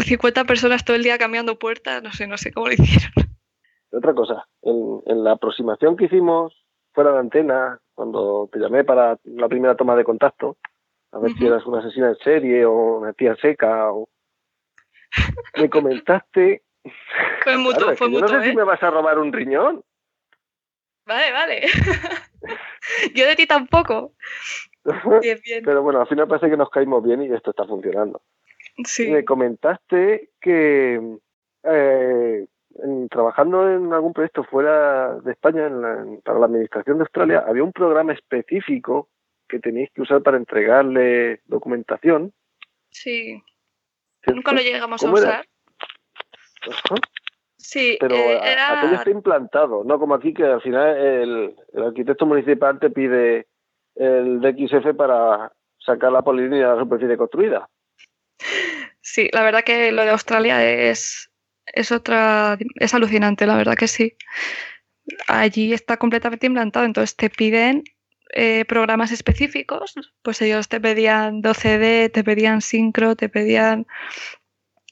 50 personas todo el día cambiando puertas, no sé, no sé cómo lo hicieron. Otra cosa, en, la aproximación que hicimos fuera de antena, cuando te llamé para la primera toma de contacto, a ver si eras una asesina en serie o una tía seca o me comentaste. Fue mutuo, fue mutuo. No sé si ¿eh? me vas a robar un riñón. Vale, vale. Yo de ti tampoco. Bien, bien. Pero bueno, al final parece que nos caímos bien y esto está funcionando. Sí. Me comentaste que eh, trabajando en algún proyecto fuera de España, para la Administración de Australia, había un programa específico que tenéis que usar para entregarle documentación. Sí. Nunca lo llegamos a usar. Sí, pero eh, aquello está implantado, no como aquí que al final el, arquitecto municipal te pide el DXF para sacar la polilínea de la superficie construida. Sí, la verdad que lo de Australia es, es otra, es alucinante, la verdad que sí. Allí está completamente implantado, entonces te piden eh, programas específicos, pues ellos te pedían 12D, te pedían Syncro, te pedían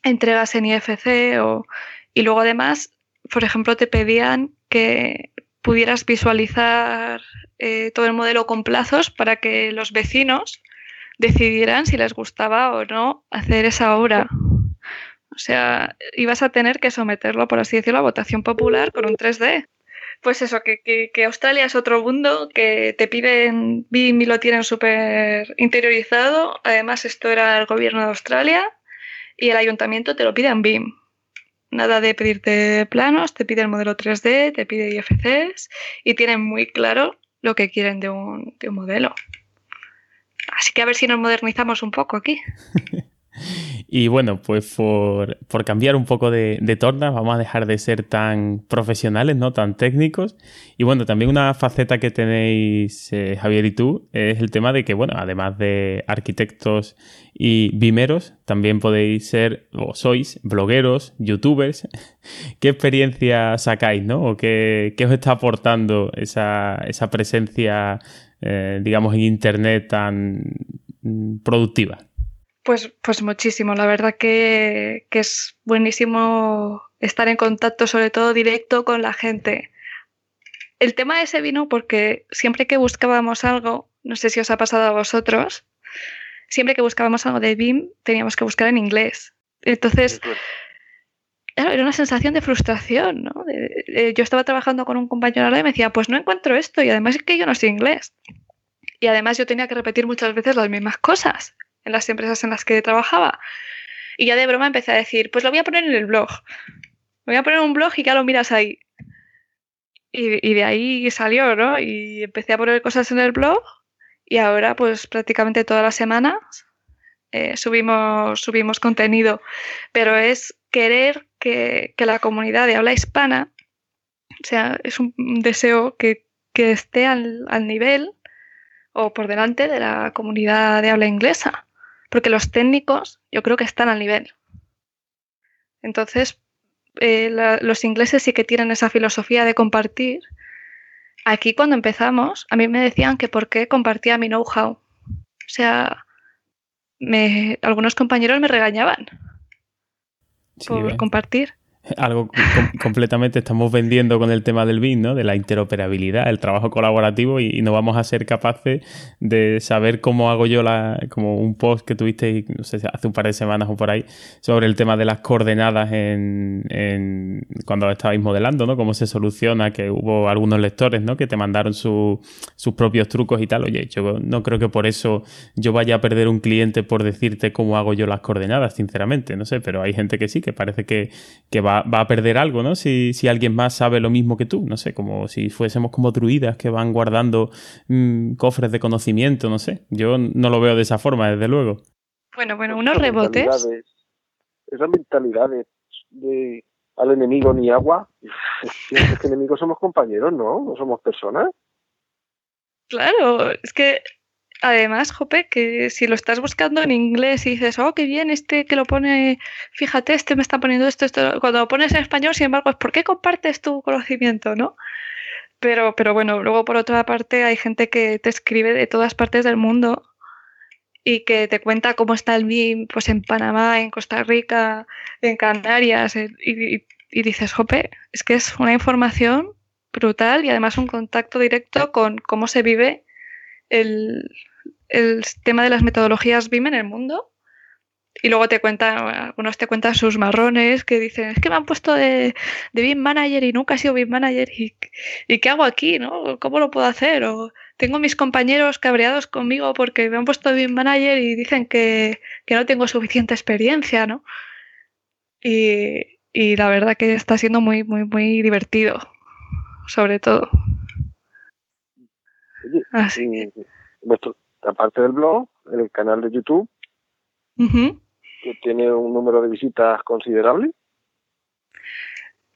entregas en IFC y luego además, por ejemplo, te pedían que pudieras visualizar eh, todo el modelo con plazos para que los vecinos decidieran si les gustaba o no hacer esa obra. O sea, ibas a tener que someterlo, por así decirlo, a votación popular con un 3D pues eso, que, Australia es otro mundo, que te piden BIM y lo tienen súper interiorizado. Además, esto era el gobierno de Australia y el ayuntamiento te lo pide en BIM. Nada de pedirte planos, te pide el modelo 3D, te pide IFCs y tienen muy claro lo que quieren de un, de un modelo. Así que a ver si nos modernizamos un poco aquí. Y bueno, pues por, cambiar un poco de, de, torna, vamos a dejar de ser tan profesionales, no tan técnicos. Y bueno, también una faceta que tenéis, eh, Javier y tú, es el tema de que, bueno, además de arquitectos y vimeros, también podéis ser o sois blogueros, youtubers. ¿Qué experiencia sacáis, no? ¿O qué, os está aportando esa, esa presencia, eh, digamos, en Internet tan mm, productiva? Pues, pues muchísimo, la verdad que, es buenísimo estar en contacto, sobre todo directo con la gente. El tema ese vino porque siempre que buscábamos algo, no sé si os ha pasado a vosotros, siempre que buscábamos algo de BIM teníamos que buscar en inglés. Entonces, era una sensación de frustración, ¿no? yo estaba trabajando con un compañero y me decía, pues no encuentro esto y además es que yo no sé inglés. Y además yo tenía que repetir muchas veces las mismas cosas en las empresas en las que trabajaba. Y ya de broma empecé a decir, pues lo voy a poner en el blog. Voy a poner un blog y ya lo miras ahí. Y, de ahí salió, ¿no? Y empecé a poner cosas en el blog y ahora pues prácticamente todas las semanas eh, subimos, subimos contenido. Pero es querer que, la comunidad de habla hispana, o sea, es un deseo que, que esté al, al nivel o por delante de la comunidad de habla inglesa porque los técnicos yo creo que están al nivel. Entonces, eh, los ingleses sí que tienen esa filosofía de compartir. Aquí cuando empezamos, a mí me decían que por qué compartía mi know-how. O sea, algunos compañeros me regañaban por compartir algo completamente estamos vendiendo con el tema del BIM, ¿no? De la interoperabilidad, el trabajo colaborativo y, no vamos a ser capaces de saber cómo hago yo la, como un post que tuviste, no sé, hace un par de semanas o por ahí, sobre el tema de las coordenadas en, en cuando estabais modelando, ¿no? Cómo se soluciona, que hubo algunos lectores, ¿no? Que te mandaron sus propios trucos y tal. Oye, yo no creo que por eso yo vaya a perder un cliente por decirte cómo hago yo las coordenadas, sinceramente, no sé, pero hay gente que sí, que parece que, que va va, a perder algo, ¿no? Si, alguien más sabe lo mismo que tú, no sé, como si fuésemos como druidas que van guardando mm, cofres de conocimiento, no sé. Yo no lo veo de esa forma, desde luego. Bueno, bueno, unos rebotes. Esa mentalidad de, al enemigo ni agua. Es que enemigos somos compañeros, ¿no? No somos personas. Claro, es que además, Jope, que si lo estás buscando en inglés y dices, oh, qué bien, este que lo pone, fíjate, este me está poniendo esto, esto, cuando lo pones en español, sin embargo, es ¿por qué compartes tu conocimiento, no? Pero, pero bueno, luego por otra parte hay gente que te escribe de todas partes del mundo y que te cuenta cómo está el BIM pues en Panamá, en Costa Rica, en Canarias, y, y dices, Jope, es que es una información brutal y además un contacto directo con cómo se vive el, el tema de las metodologías BIM en el mundo. Y luego te cuentan, algunos te cuentan sus marrones que dicen, es que me han puesto de, de BIM Manager y nunca he sido BIM Manager y, y, ¿qué hago aquí? ¿no? ¿Cómo lo puedo hacer? O tengo mis compañeros cabreados conmigo porque me han puesto de BIM Manager y dicen que, que no tengo suficiente experiencia, ¿no? Y, y la verdad que está siendo muy, muy, muy divertido, sobre todo. Así. Vuestro, aparte del blog, el canal de YouTube, que tiene un número de visitas considerable.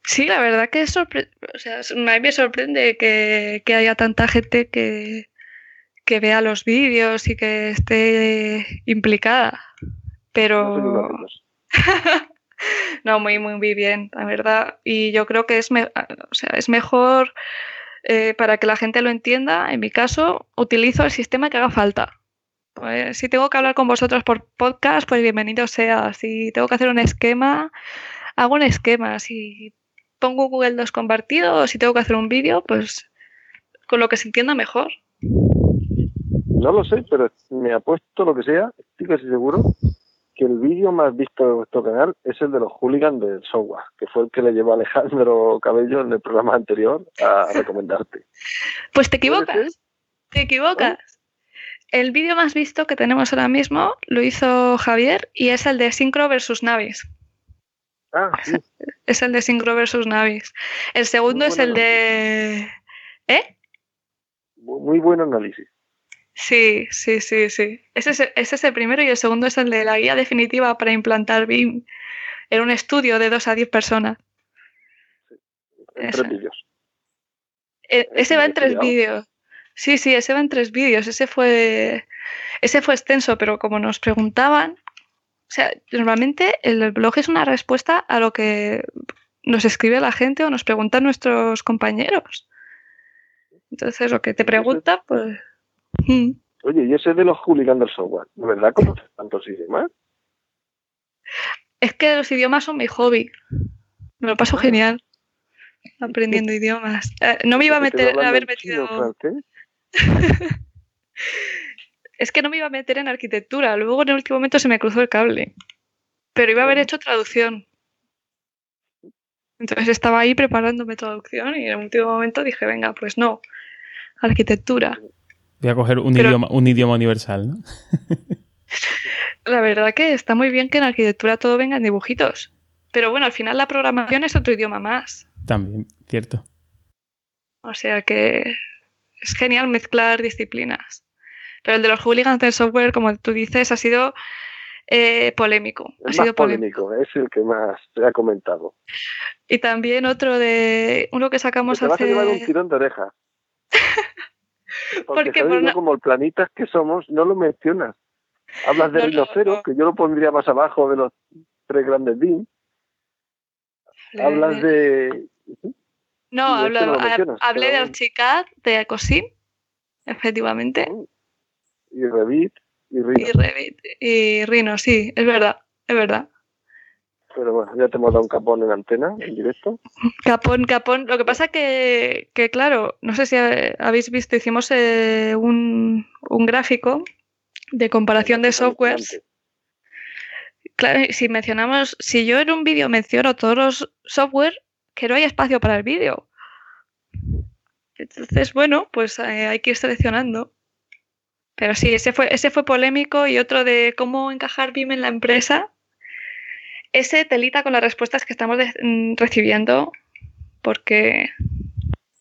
Sí, la verdad que sorpre o sea, a mí me sorprende que, que haya tanta gente que, que vea los vídeos y que esté implicada. Pero... No, no muy, muy, muy bien, la verdad. Y yo creo que es, me o sea, es mejor eh, para que la gente lo entienda, en mi caso, utilizo el sistema que haga falta. Pues, si tengo que hablar con vosotros por podcast, pues bienvenido sea. Si tengo que hacer un esquema, hago un esquema. Si pongo Google Docs compartido o si tengo que hacer un vídeo, pues con lo que se entienda mejor. No lo sé, pero me apuesto lo que sea, estoy casi seguro que el vídeo más visto de vuestro canal es el de los hooligans del software, que fue el que le llevó Alejandro Cabello en el programa anterior a recomendarte. Pues te equivocas, te equivocas. El vídeo más visto que tenemos ahora mismo lo hizo Javier y es el de Syncro versus Navis. Ah, sí. Es el de Syncro versus Navis. El segundo es el de... ¿Eh? Muy buen análisis. Sí, sí, sí, sí. Ese es, ese es el primero y el segundo es el de la guía definitiva para implantar BIM en un estudio de dos a diez personas. En tres vídeos. E, ese va en tres vídeos. Sí, sí, ese va en tres vídeos. Ese fue, ese fue extenso, pero como nos preguntaban, o sea, normalmente el blog es una respuesta a lo que nos escribe la gente o nos preguntan nuestros compañeros. Entonces, lo que te pregunta, pues Mm. Oye, y ese de los hooligans del software, ¿de verdad conoces tantos idiomas? Es que los idiomas son mi hobby. Me lo paso ah. genial aprendiendo idiomas. Eh, no me iba a meter, a haber metido. es que no me iba a meter en arquitectura. Luego en el último momento se me cruzó el cable. Pero iba a haber hecho traducción. Entonces estaba ahí preparándome traducción y en el último momento dije, venga, pues no, arquitectura. Voy a coger un, idioma, un idioma universal, ¿no? la verdad que está muy bien que en arquitectura todo venga en dibujitos. Pero bueno, al final la programación es otro idioma más. También, cierto. O sea que es genial mezclar disciplinas. Pero el de los hooligans del software, como tú dices, ha sido eh, polémico. ha sido polémico. es el que más se ha comentado. Y también otro de uno que sacamos te hace. Vas a llevar un tirón de oreja. Porque, por como el planitas que somos, no lo mencionas. Hablas de no, que yo lo pondría más abajo de los tres grandes BIM. Hablas de... No, hablé de Archicad, de Ecosim, efectivamente. Mm. Y Revit y Rhino. Y Revit y Rhino, sí, es verdad, es verdad. Pero bueno, ya te hemos dado un capón en antena, en directo. Capón, capón. Lo que pasa que, que claro, no sé si habéis visto, hicimos eh, un, un, gráfico de comparación de softwares. Claro, si mencionamos, si yo en un vídeo menciono todos los software, que no hay espacio para el vídeo. Entonces, bueno, pues eh, hay que ir seleccionando. Pero sí, ese fue, ese fue polémico y otro de cómo encajar BIM en la empresa ese telita con las respuestas que estamos mm, recibiendo, porque...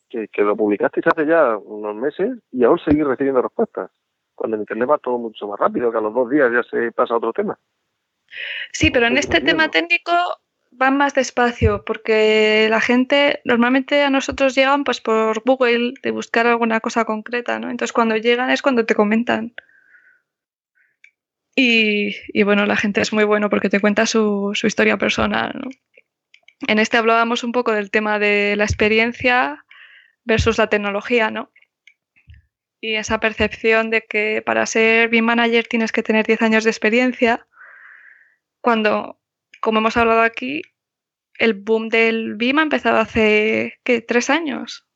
Que, lo publicasteis hace ya unos meses y aún seguís recibiendo respuestas. Cuando en Internet va todo mucho más rápido, que a los dos días ya se pasa a otro tema. Sí, pero en este tema técnico van más despacio porque la gente normalmente a nosotros llegan pues por Google de buscar alguna cosa concreta, ¿no? Entonces cuando llegan es cuando te comentan. Y, bueno, la gente es muy bueno porque te cuenta su, historia personal, ¿no? En este hablábamos un poco del tema de la experiencia versus la tecnología, ¿no? Y esa percepción de que para ser BIM manager tienes que tener 10 años de experiencia, cuando, como hemos hablado aquí, el boom del BIM ha empezado hace, ¿qué? ¿Tres años?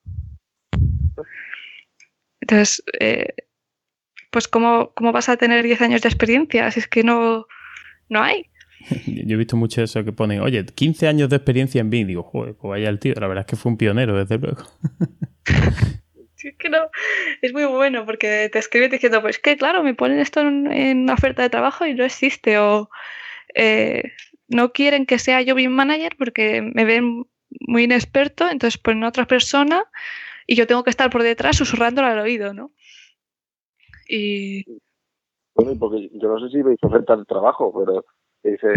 Entonces, eh, pues ¿cómo, ¿cómo, vas a tener 10 años de experiencia si es que no, no hay? Yo he visto mucho eso que ponen, oye, 15 años de experiencia en BIM. Digo, joder, pues vaya el tío. La verdad es que fue un pionero, desde luego. Sí, es que no, es muy bueno porque te escribe diciendo, pues que claro, me ponen esto en, una oferta de trabajo y no existe. O eh, no quieren que sea yo BIM manager porque me ven muy inexperto, entonces ponen a otra persona y yo tengo que estar por detrás susurrándole al oído, ¿no? Y... Bueno, porque yo no sé si veis ofertas de trabajo, pero Dice,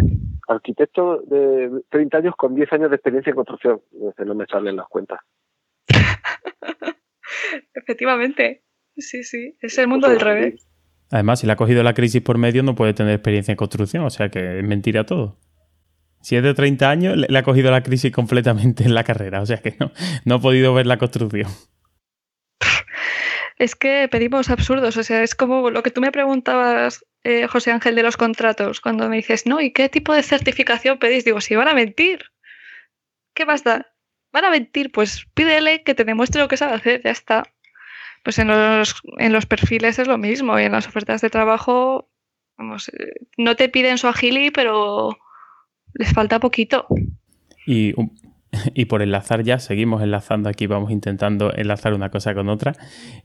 arquitecto de 30 años con 10 años de experiencia en construcción. Dice, no me salen las cuentas. Efectivamente. Sí, sí. Es el mundo del revés. Además, si le ha cogido la crisis por medio, no puede tener experiencia en construcción. O sea que es mentira todo. Si es de 30 años, le ha cogido la crisis completamente en la carrera. O sea que no, no ha podido ver la construcción. Es que pedimos absurdos. O sea, es como lo que tú me preguntabas eh, José Ángel, de los contratos, cuando me dices, no, ¿y qué tipo de certificación pedís? Digo, si van a mentir, ¿qué más? ¿Van a mentir? Pues pídele que te demuestre lo que sabe hacer, ya está. Pues en los, en los perfiles es lo mismo, y en las ofertas de trabajo, vamos, eh, no te piden su agili, pero les falta poquito. Y, y por enlazar ya, seguimos enlazando aquí, vamos intentando enlazar una cosa con otra.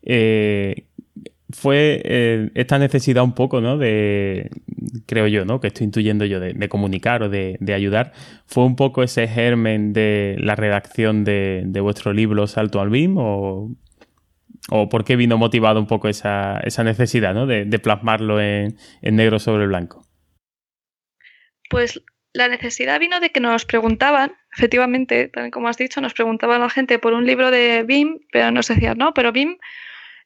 Eh, fue eh, esta necesidad un poco, ¿no? De, creo yo, ¿no? Que estoy intuyendo yo de, comunicar o de, ayudar. Fue un poco ese germen de la redacción de, vuestro libro Salto al BIM o, o por qué vino motivado un poco esa, necesidad, ¿no? De, plasmarlo en, negro sobre blanco. Pues la necesidad vino de que nos preguntaban, efectivamente, tal como has dicho, nos preguntaban la gente por un libro de BIM, pero nos decían, no, pero BIM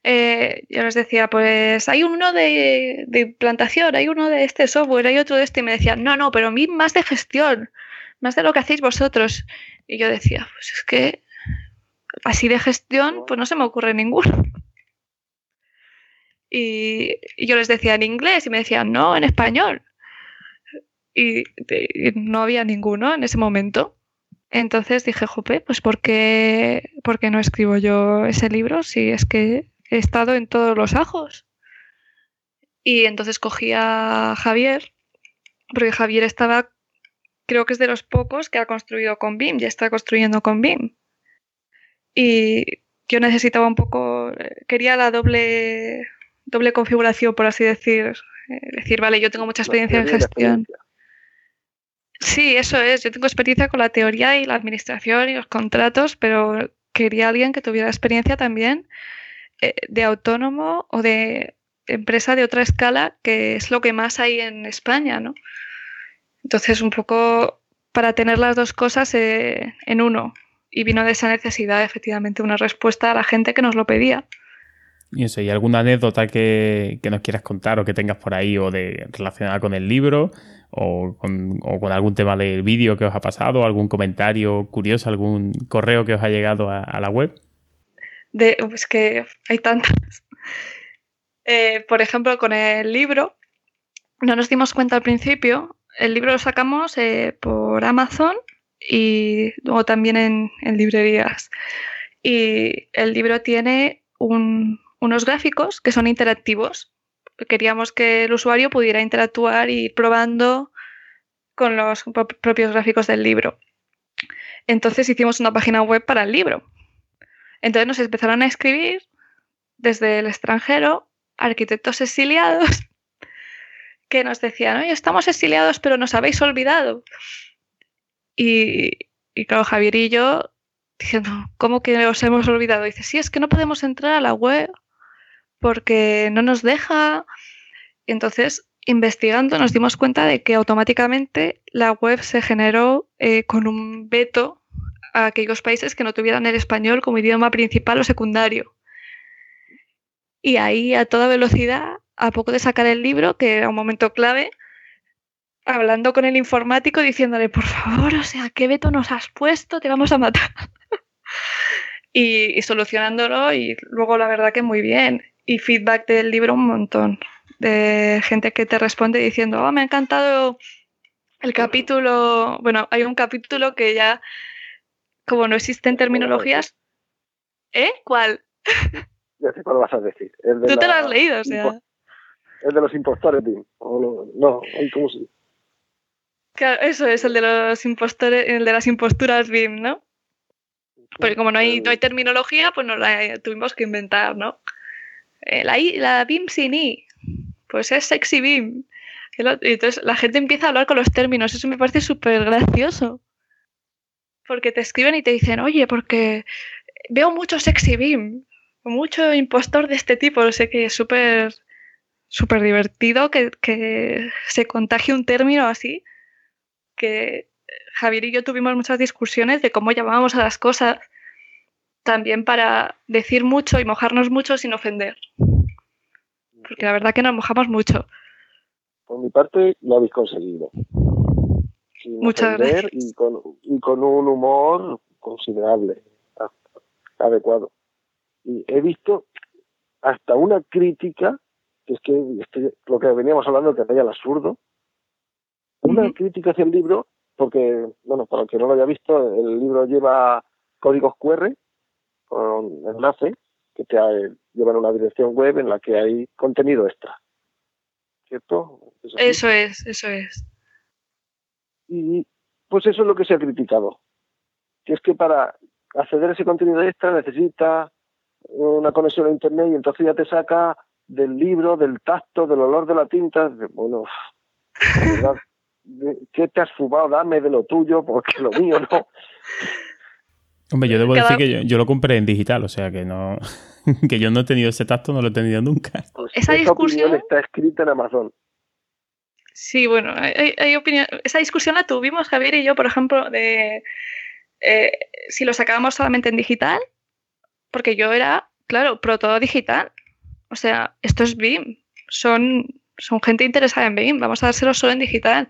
eh, yo les decía, pues hay uno de, de, implantación, hay uno de este software, hay otro de este, y me decían, no, no, pero a mí más de gestión, más de lo que hacéis vosotros. Y yo decía, pues es que así de gestión, pues no se me ocurre ninguno. Y, yo les decía en inglés y me decían, no, en español. Y, no había ninguno en ese momento. Entonces dije, jope, pues ¿por qué, ¿por qué no escribo yo ese libro si es que he estado en todos los ajos. Y entonces cogí a Javier, porque Javier estaba, creo que es de los pocos que ha construido con BIM, ya está construyendo con BIM. Y yo necesitaba un poco, quería la doble, doble configuración, por así decir. Eh, decir, vale, yo tengo mucha experiencia en gestión. Sí, eso es. Yo tengo experiencia con la teoría y la administración y los contratos, pero quería alguien que tuviera experiencia también eh, de autónomo o de empresa de otra escala, que es lo que más hay en España, ¿no? Entonces, un poco para tener las dos cosas eh, en uno. Y vino de esa necesidad, efectivamente, una respuesta a la gente que nos lo pedía. Y eso, ¿y alguna anécdota que, nos quieras contar o que tengas por ahí o de relacionada con el libro o con, algún tema del vídeo que os ha pasado, algún comentario curioso, algún correo que os ha llegado a la web? de, pues que hay tantas. Eh, por ejemplo, con el libro, no nos dimos cuenta al principio, el libro lo sacamos eh, por Amazon y luego también en, librerías. Y el libro tiene unos gráficos que son interactivos. Queríamos que el usuario pudiera interactuar y ir probando con los propios gráficos del libro. Entonces hicimos una página web para el libro entonces nos empezaron a escribir desde el extranjero arquitectos exiliados que nos decían, oye, estamos exiliados, pero nos habéis olvidado. Y, claro, Javier y yo diciendo, ¿cómo que os hemos olvidado? dice, sí, es que no podemos entrar a la web porque no nos deja. entonces investigando nos dimos cuenta de que automáticamente la web se generó eh, con un veto a aquellos países que no tuvieran el español como idioma principal o secundario. Y ahí a toda velocidad, a poco de sacar el libro, que era un momento clave, hablando con el informático diciéndole, por favor, o sea, ¿qué veto nos has puesto? Te vamos a matar. y, solucionándolo y luego la verdad que muy bien. Y feedback del libro un montón. De gente que te responde diciendo, oh, me ha encantado el capítulo. Bueno, hay un capítulo que ya, como no existen terminologías. ¿Eh? ¿Cuál? Ya sé cuál vas a decir. Tú te lo has leído, o sea. El de los impostores, no, no, ¿cómo se Claro, eso es el de los impostores, el de las imposturas BIM, ¿no? Porque como no hay, no hay terminología, pues nos la tuvimos que inventar, ¿no? Eh, la, la BIM sin I, pues es sexy BIM. Y entonces la gente empieza a hablar con los términos, eso me parece súper gracioso. Porque te escriben y te dicen, oye, porque veo mucho sexy BIM, mucho impostor de este tipo, no sé qué, es súper súper divertido que, que se contagie un término así que Javier y yo tuvimos muchas discusiones de cómo llamábamos a las cosas, también para decir mucho y mojarnos mucho sin ofender. Porque la verdad que nos mojamos mucho. Por mi parte, lo habéis conseguido. Muchas gracias. Y con, y con un humor considerable, adecuado. Y he visto hasta una crítica, que es que lo que veníamos hablando, que vaya al absurdo, una crítica hacia el libro, porque, bueno, para el que no lo haya visto, el libro lleva códigos QR con enlace que te llevan a una dirección web en la que hay contenido extra. ¿Cierto? eso es, eso es. Y pues eso es lo que se ha criticado. Que es que para acceder a ese contenido extra necesita una conexión a internet y entonces ya te saca del libro, del tacto, del olor de la tinta. Bueno, ¿qué te has fumado? Dame de lo tuyo, porque lo mío no. Hombre, yo debo decir que yo, lo compré en digital, o sea que no que yo no he tenido ese tacto, no lo he tenido nunca. Pues esa, discusión está escrita en Amazon. Sí, bueno, hay, opinión. Esa discusión la tuvimos Javier y yo, por ejemplo, de eh, si lo sacábamos solamente en digital, porque yo era, claro, pro todo digital. O sea, esto es BIM. Son son gente interesada en BIM, vamos a dárselo solo en digital.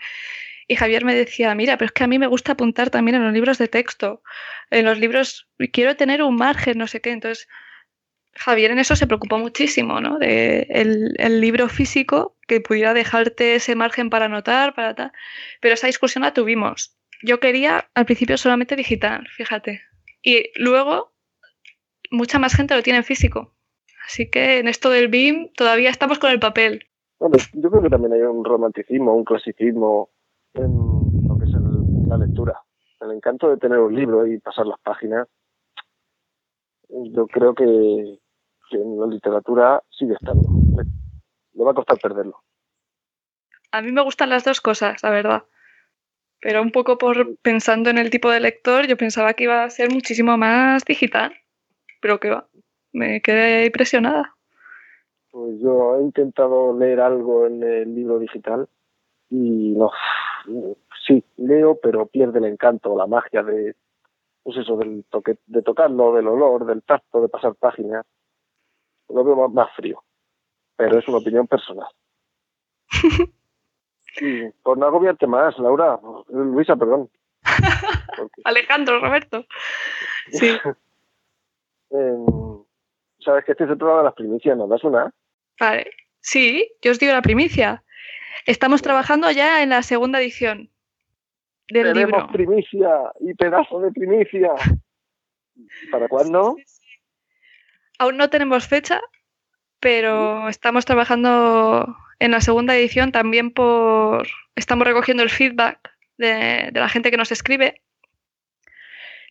Y Javier me decía, mira, pero es que a mí me gusta apuntar también en los libros de texto, en los libros, quiero tener un margen, no sé qué. Entonces, Javier en eso se preocupó muchísimo, ¿no? De el, libro físico que pudiera dejarte ese margen para anotar, para tal. Pero esa discusión la tuvimos. Yo quería al principio solamente digital, fíjate. Y luego mucha más gente lo tiene en físico. Así que en esto del BIM todavía estamos con el papel yo creo que también hay un romanticismo, un clasicismo en lo que es la lectura. El encanto de tener un libro y pasar las páginas, yo creo que, en la literatura sigue estando. Le va a costar perderlo. A mí me gustan las dos cosas, la verdad. Pero un poco por pensando en el tipo de lector, yo pensaba que iba a ser muchísimo más digital. Pero que va, me quedé impresionada. Pues yo he intentado leer algo en el libro digital y no, sí, leo, pero pierde el encanto, la magia de, pues eso, del toque, de tocarlo, del olor, del tacto, de pasar páginas. Lo veo más, frío, pero es una opinión personal. Y por no agobiarte más, Laura, Luisa, perdón. Alejandro, Roberto. Sí. Sabes que este es el programa de las primicias, ¿nos das una? Vale. Sí, yo os digo la primicia. Estamos trabajando ya en la segunda edición del Tenemos primicia y pedazo de primicia. ¿Para cuándo? Aún no tenemos fecha, pero estamos trabajando en la segunda edición también por... Estamos recogiendo el feedback de, de la gente que nos escribe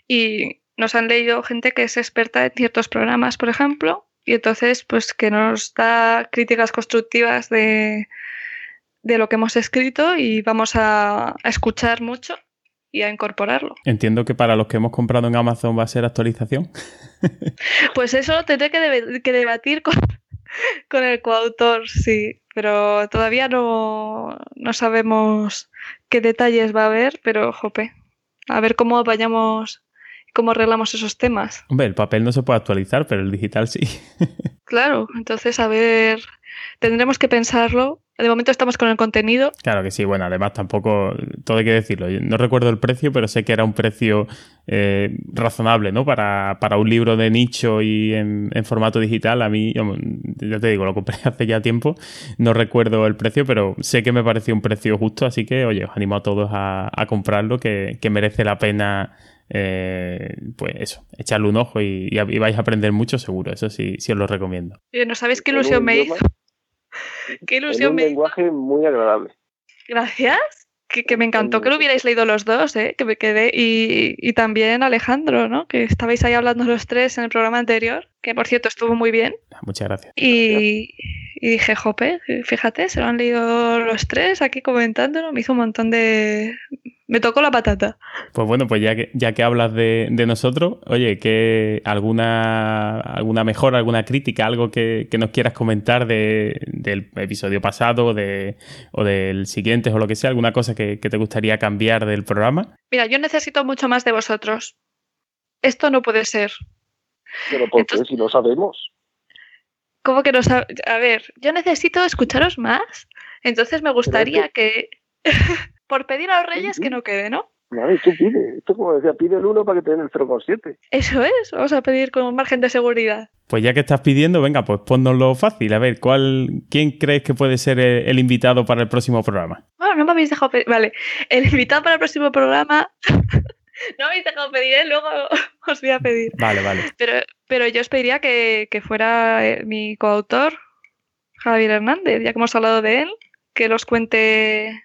y nos han leído gente que es experta en ciertos programas, por ejemplo, y entonces pues que nos da críticas constructivas de, lo que hemos escrito y vamos a, escuchar mucho y a incorporarlo. Entiendo que para los que hemos comprado en Amazon va a ser actualización. Pues eso tendré que, que debatir con, con, el coautor, sí. pero todavía no, no sabemos qué detalles va a haber, pero jope, a ver cómo apañamos, cómo arreglamos esos temas. Hombre, el papel no se puede actualizar, pero el digital sí. claro, entonces a ver, tendremos que pensarlo de momento estamos con el contenido. Claro que sí, bueno, además tampoco, todo hay que decirlo, no recuerdo el precio, pero sé que era un precio eh, razonable, ¿no? Para, para, un libro de nicho y en, formato digital, a mí, ya te digo, lo compré hace ya tiempo, no recuerdo el precio, pero sé que me pareció un precio justo, así que, oye, os animo a todos a, comprarlo, que, merece la pena eh, pues eso, echarle un ojo y, vais a aprender mucho seguro, eso sí, sí os lo recomiendo. ¿No sabéis qué ilusión me hizo? Qué ilusión un lenguaje muy agradable. Gracias. Que, me encantó que lo hubierais leído los dos, ¿eh? que me quedé. Y, también Alejandro, ¿no? Que estabais ahí hablando los tres en el programa anterior, que por cierto estuvo muy bien. Ah, muchas gracias. Y, y dije, jope, fíjate, se lo han leído los tres aquí comentándolo, me hizo un montón de, me tocó la patata. Pues bueno, pues ya que, ya que hablas de, nosotros, oye, que alguna, alguna mejora, alguna crítica, algo que, nos quieras comentar del episodio pasado de, o del siguiente o lo que sea, alguna cosa que, te gustaría cambiar del programa. Mira, yo necesito mucho más de vosotros. Esto no puede ser. Pero ¿por qué? Si no sabemos. ¿Cómo que no sabemos? A ver, yo necesito escucharos más. Entonces me gustaría que... Por pedir a los reyes que no quede, ¿no? Vale, tú pide. Esto como decía, pide el 1 para que te den el 0,7. Eso es, vamos a pedir con un margen de seguridad. Pues ya que estás pidiendo, venga, pues ponnoslo fácil. A ver, ¿cuál, ¿quién crees que puede ser el, invitado para el próximo programa? Bueno, no me habéis dejado pedir. Vale, el invitado para el próximo programa. no me habéis dejado pedir, ¿eh? luego os voy a pedir. Vale, vale. Pero, pero yo os pediría que, que fuera eh, mi coautor, Javier Hernández, ya que hemos hablado de él, que los cuente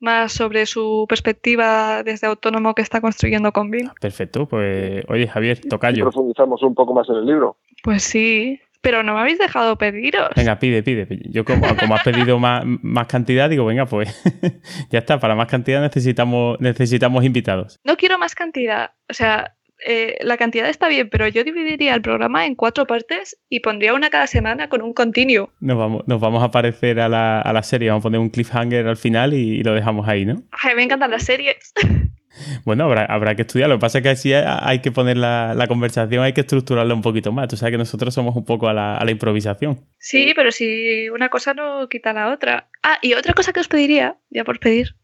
más sobre su perspectiva desde autónomo que está construyendo con BIM. Perfecto, pues oye Javier, tocayo. Profundizamos un poco más en el libro. Pues sí, pero no me habéis dejado pediros. Venga, pide, pide. Yo como, como has pedido más, más, cantidad, digo, venga, pues ya está, para más cantidad necesitamos, necesitamos invitados. No quiero más cantidad, o sea, eh, la cantidad está bien, pero yo dividiría el programa en cuatro partes y pondría una cada semana con un continuo. Nos vamos, nos vamos a parecer a la, a la serie, vamos a poner un cliffhanger al final y, lo dejamos ahí, ¿no? Ay, me encantan las series. Bueno, habrá, habrá que estudiar. Lo que pasa es que así hay que poner la, la, conversación, hay que estructurarla un poquito más. Tú sabes que nosotros somos un poco a la, a la, improvisación. Sí, pero si una cosa no quita la otra. Ah, y otra cosa que os pediría, ya por pedir,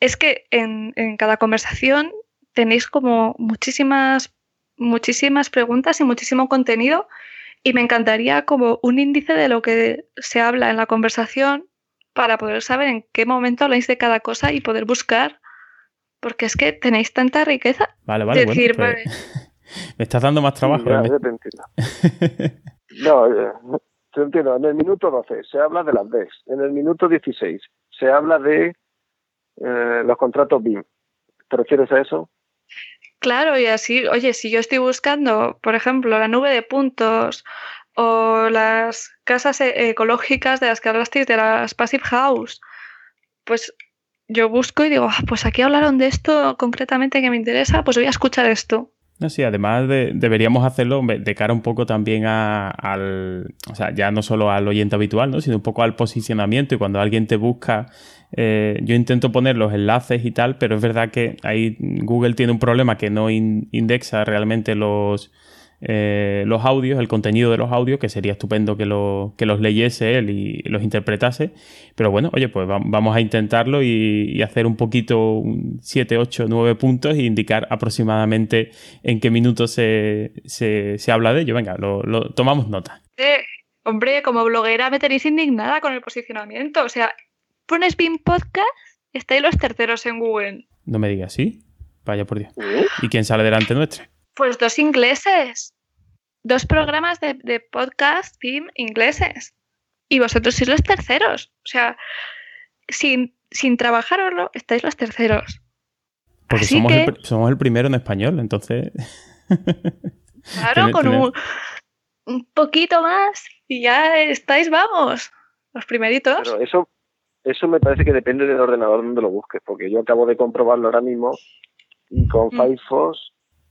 es que en, en cada conversación tenéis como muchísimas, muchísimas preguntas y muchísimo contenido y me encantaría como un índice de lo que se habla en la conversación para poder saber en qué momento habláis de cada cosa y poder buscar, porque es que tenéis tanta riqueza. Vale, vale. Decir, pues, me estás dando más trabajo. ¿eh? no, eh, te entiendo. En el minuto 12 se habla de las DES. En el minuto 16 se habla de eh, los contratos BIM. ¿Te refieres a eso? Claro, y así, oye, si yo estoy buscando, por ejemplo, la nube de puntos o las casas e-, ecológicas de las que de las Passive House, pues yo busco y digo, ah, pues aquí hablaron de esto concretamente que me interesa, pues voy a escuchar esto. Sí, además deberíamos hacerlo de cara un poco también al, o sea, ya no solo al oyente habitual, ¿no? sino un poco al posicionamiento y cuando alguien te busca eh, yo intento poner los enlaces y tal, pero es verdad que ahí Google tiene un problema que no indexa realmente los, eh, los audios, el contenido de los audios, que sería estupendo que, lo, que los leyese él y los interpretase. Pero bueno, oye, pues vamos a intentarlo y, hacer un poquito 7, 8, 9 puntos e indicar aproximadamente en qué minutos se, se, habla de ello. Venga, lo, tomamos nota. Eh, hombre, como bloguera me tenéis indignada con el posicionamiento. O sea, pones BIM Podcast, estáis los terceros en Google. No me digas, ¿sí? Vaya por Dios. ¿Y quién sale delante nuestro? Pues dos ingleses. Dos programas de, podcast BIM ingleses. Y vosotros sois los terceros. O sea, sin, sin trabajaroslo, estáis los terceros. Porque somos, el, somos el primero en español, entonces. claro, con un, un, poquito más y ya estáis, vamos, los primeritos. Pero eso, eso me parece que depende del ordenador donde lo busques, porque yo acabo de comprobarlo ahora mismo y con mm. Firefox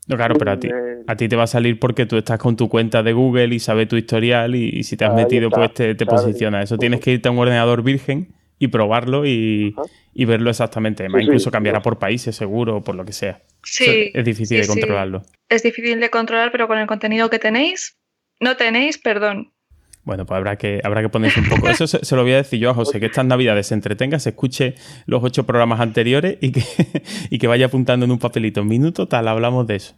No, claro, pero a ti, eh, a ti te va a salir porque tú estás con tu cuenta de Google y sabes tu historial y, si te has metido, pues te, posiciona. Eso tienes que irte a un ordenador virgen y probarlo y, verlo exactamente. incluso cambiará por países, seguro, o por lo que sea. Sí. es difícil de controlarlo. Es difícil de controlar, pero con el contenido que tenéis, no tenéis perdón. Bueno, pues habrá que, habrá que ponerse un poco. Eso se, lo voy a decir yo a José, que estas navidades se entretenga, se escuche los ocho programas anteriores y que, y que vaya apuntando en un papelito. Un minuto, tal, hablamos de eso.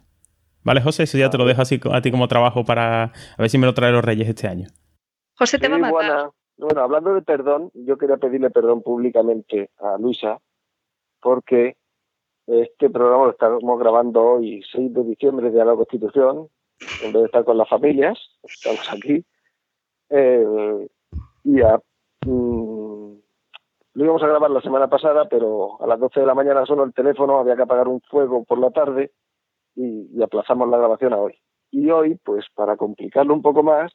¿Vale, José? Eso ya te lo dejo así a ti como trabajo para a ver si me lo trae los Reyes este año. José te va a matar. Bueno, hablando de perdón, yo quería pedirle perdón públicamente a Luisa porque este programa lo estamos grabando hoy, 6 de diciembre, de la Constitución, en vez de estar con las familias, estamos aquí eh, y a, mm, lo íbamos a grabar la semana pasada, pero a las 12 de la mañana sonó el teléfono, había que apagar un fuego por la tarde y, aplazamos la grabación a hoy. Y hoy, pues para complicarlo un poco más,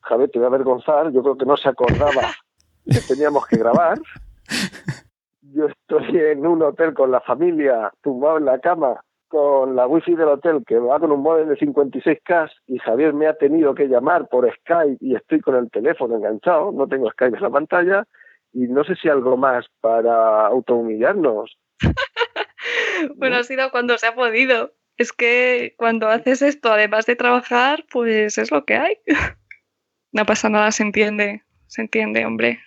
Javier, te voy a avergonzar, yo creo que no se acordaba que teníamos que grabar. Yo estoy en un hotel con la familia, tumbado en la cama, con la wifi del hotel que va con un modem de 56K y Javier me ha tenido que llamar por Skype y estoy con el teléfono enganchado, no tengo Skype en la pantalla y no sé si algo más para autohumillarnos. bueno, ha sido cuando se ha podido. Es que cuando haces esto, además de trabajar, pues es lo que hay. no pasa nada, se entiende, se entiende, hombre.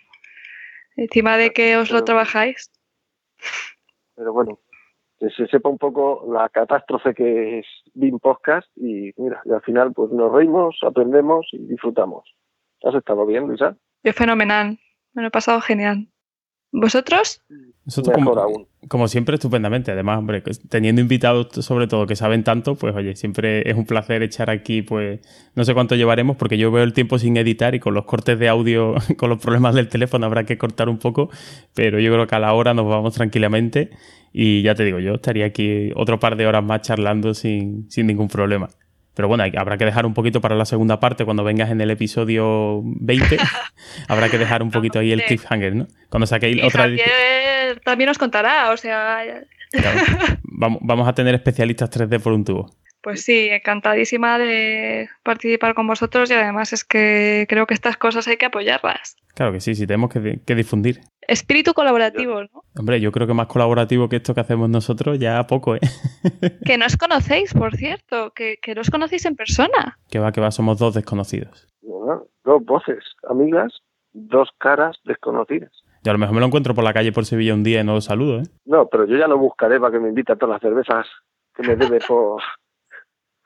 Encima de que os lo trabajáis. Pero bueno, que se sepa un poco la catástrofe que es BIM Podcast y mira, y al final pues nos reímos, aprendemos y disfrutamos. ¿Has estado bien, Luisa? Yo fenomenal, me lo he pasado genial. ¿Vosotros? Nosotros como, como, siempre, estupendamente. Además, hombre, teniendo invitados sobre todo que saben tanto, pues oye, siempre es un placer echar aquí, pues no sé cuánto llevaremos, porque yo veo el tiempo sin editar y con los cortes de audio, con los problemas del teléfono habrá que cortar un poco, pero yo creo que a la hora nos vamos tranquilamente y ya te digo, yo estaría aquí otro par de horas más charlando sin, sin ningún problema. Pero bueno, habrá que dejar un poquito para la segunda parte cuando vengas en el episodio 20. habrá que dejar un poquito ahí el cliffhanger, ¿no? Cuando saquéis otra Javier también os contará, o sea. vamos, vamos a tener especialistas 3D por un tubo. Pues sí, encantadísima de participar con vosotros y además es que creo que estas cosas hay que apoyarlas. Claro que sí, sí, tenemos que, difundir. Espíritu colaborativo, ¿no? Hombre, yo creo que más colaborativo que esto que hacemos nosotros ya poco, ¿eh? que no os conocéis, por cierto, que, que no os conocéis en persona. Que va, que va, somos dos desconocidos. dos voces, amigas, dos caras desconocidas. Yo a lo mejor me lo encuentro por la calle por Sevilla un día y no lo saludo, ¿eh? No, pero yo ya lo buscaré para que me invite a todas las cervezas que me debe por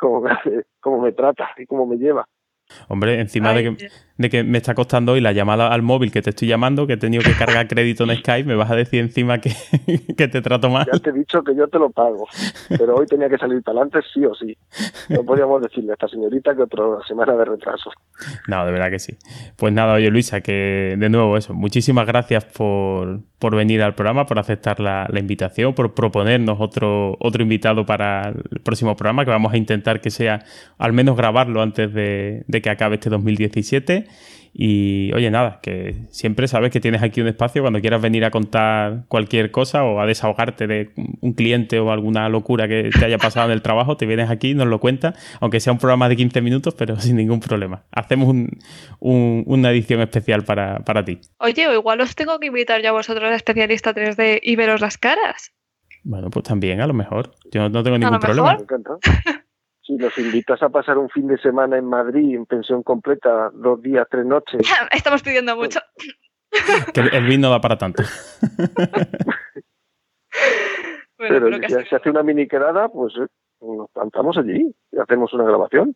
cómo me, cómo me trata y cómo me lleva. Hombre, encima de, que, de, que, me está costando hoy la llamada al móvil que te estoy llamando, que he tenido que cargar crédito en Skype, me vas a decir encima que, que, te trato mal. Ya te he dicho que yo te lo pago, pero hoy tenía que salir para adelante sí o sí. No podíamos decirle a esta señorita que otra semana de retraso. No, de verdad que sí. Pues nada, oye Luisa, que de nuevo eso, muchísimas gracias por, por venir al programa, por aceptar la, la, invitación, por proponernos otro, otro invitado para el próximo programa, que vamos a intentar que sea al menos grabarlo antes de, de que acabe este 2017. Y oye, nada, que siempre sabes que tienes aquí un espacio cuando quieras venir a contar cualquier cosa o a desahogarte de un cliente o alguna locura que te haya pasado en el trabajo, te vienes aquí, nos lo cuentas, aunque sea un programa de 15 minutos, pero sin ningún problema. Hacemos una edición especial para, para ti. Oye, o igual os tengo que invitar ya a vosotros a especialista 3D y veros las caras. Bueno, pues también, a lo mejor. Yo no tengo ningún problema. si nos invitas a pasar un fin de semana en Madrid en pensión completa, dos días, tres noches. Estamos pidiendo mucho. Que el vino da para tanto. pero, si se hace una mini quedada, pues eh, nos plantamos allí y hacemos una grabación.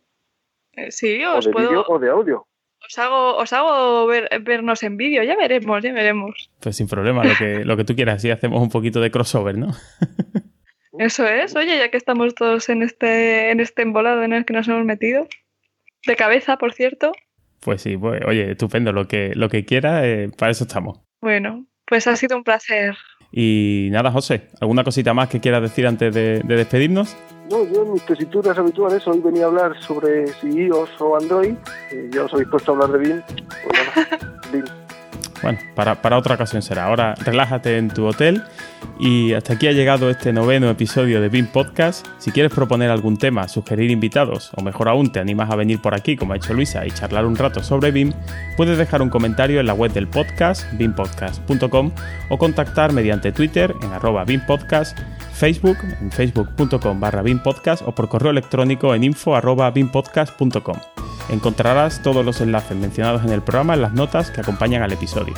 Eh, sí, os o de puedo... o de audio. Os hago, os hago vernos en vídeo, ya veremos, ya veremos. Pues sin problema, lo que, lo que tú quieras, así hacemos un poquito de crossover, ¿no? Eso es, oye, ya que estamos todos en este, en este embolado en el que nos hemos metido. De cabeza, por cierto. Pues sí, pues, oye, estupendo, lo que, lo que quiera, eh, para eso estamos. Bueno, pues ha sido un placer. Y nada, José, ¿alguna cosita más que quieras decir antes de, despedirnos? No, yo en mis tesituras habituales hoy venía a hablar sobre si iOS o Android. ya os habéis puesto a hablar de BIM. Pues BIM. Bueno, para, otra ocasión será. Ahora relájate en tu hotel y hasta aquí ha llegado este noveno episodio de BIM Podcast. Si quieres proponer algún tema, sugerir invitados o mejor aún te animas a venir por aquí como ha hecho Luisa y charlar un rato sobre BIM, puedes dejar un comentario en la web del podcast, bimpodcast.com o contactar mediante Twitter en arroba bimpodcast, Facebook en facebook.com barra bimpodcast o por correo electrónico en info arroba bimpodcast.com. Encontrarás todos los enlaces mencionados en el programa en las notas que acompañan al episodio.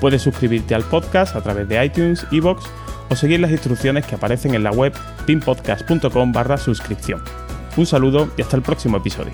Puedes suscribirte al podcast a través de iTunes, iVoox o seguir las instrucciones que aparecen en la web pinpodcast.com barra suscripción. Un saludo y hasta el próximo episodio.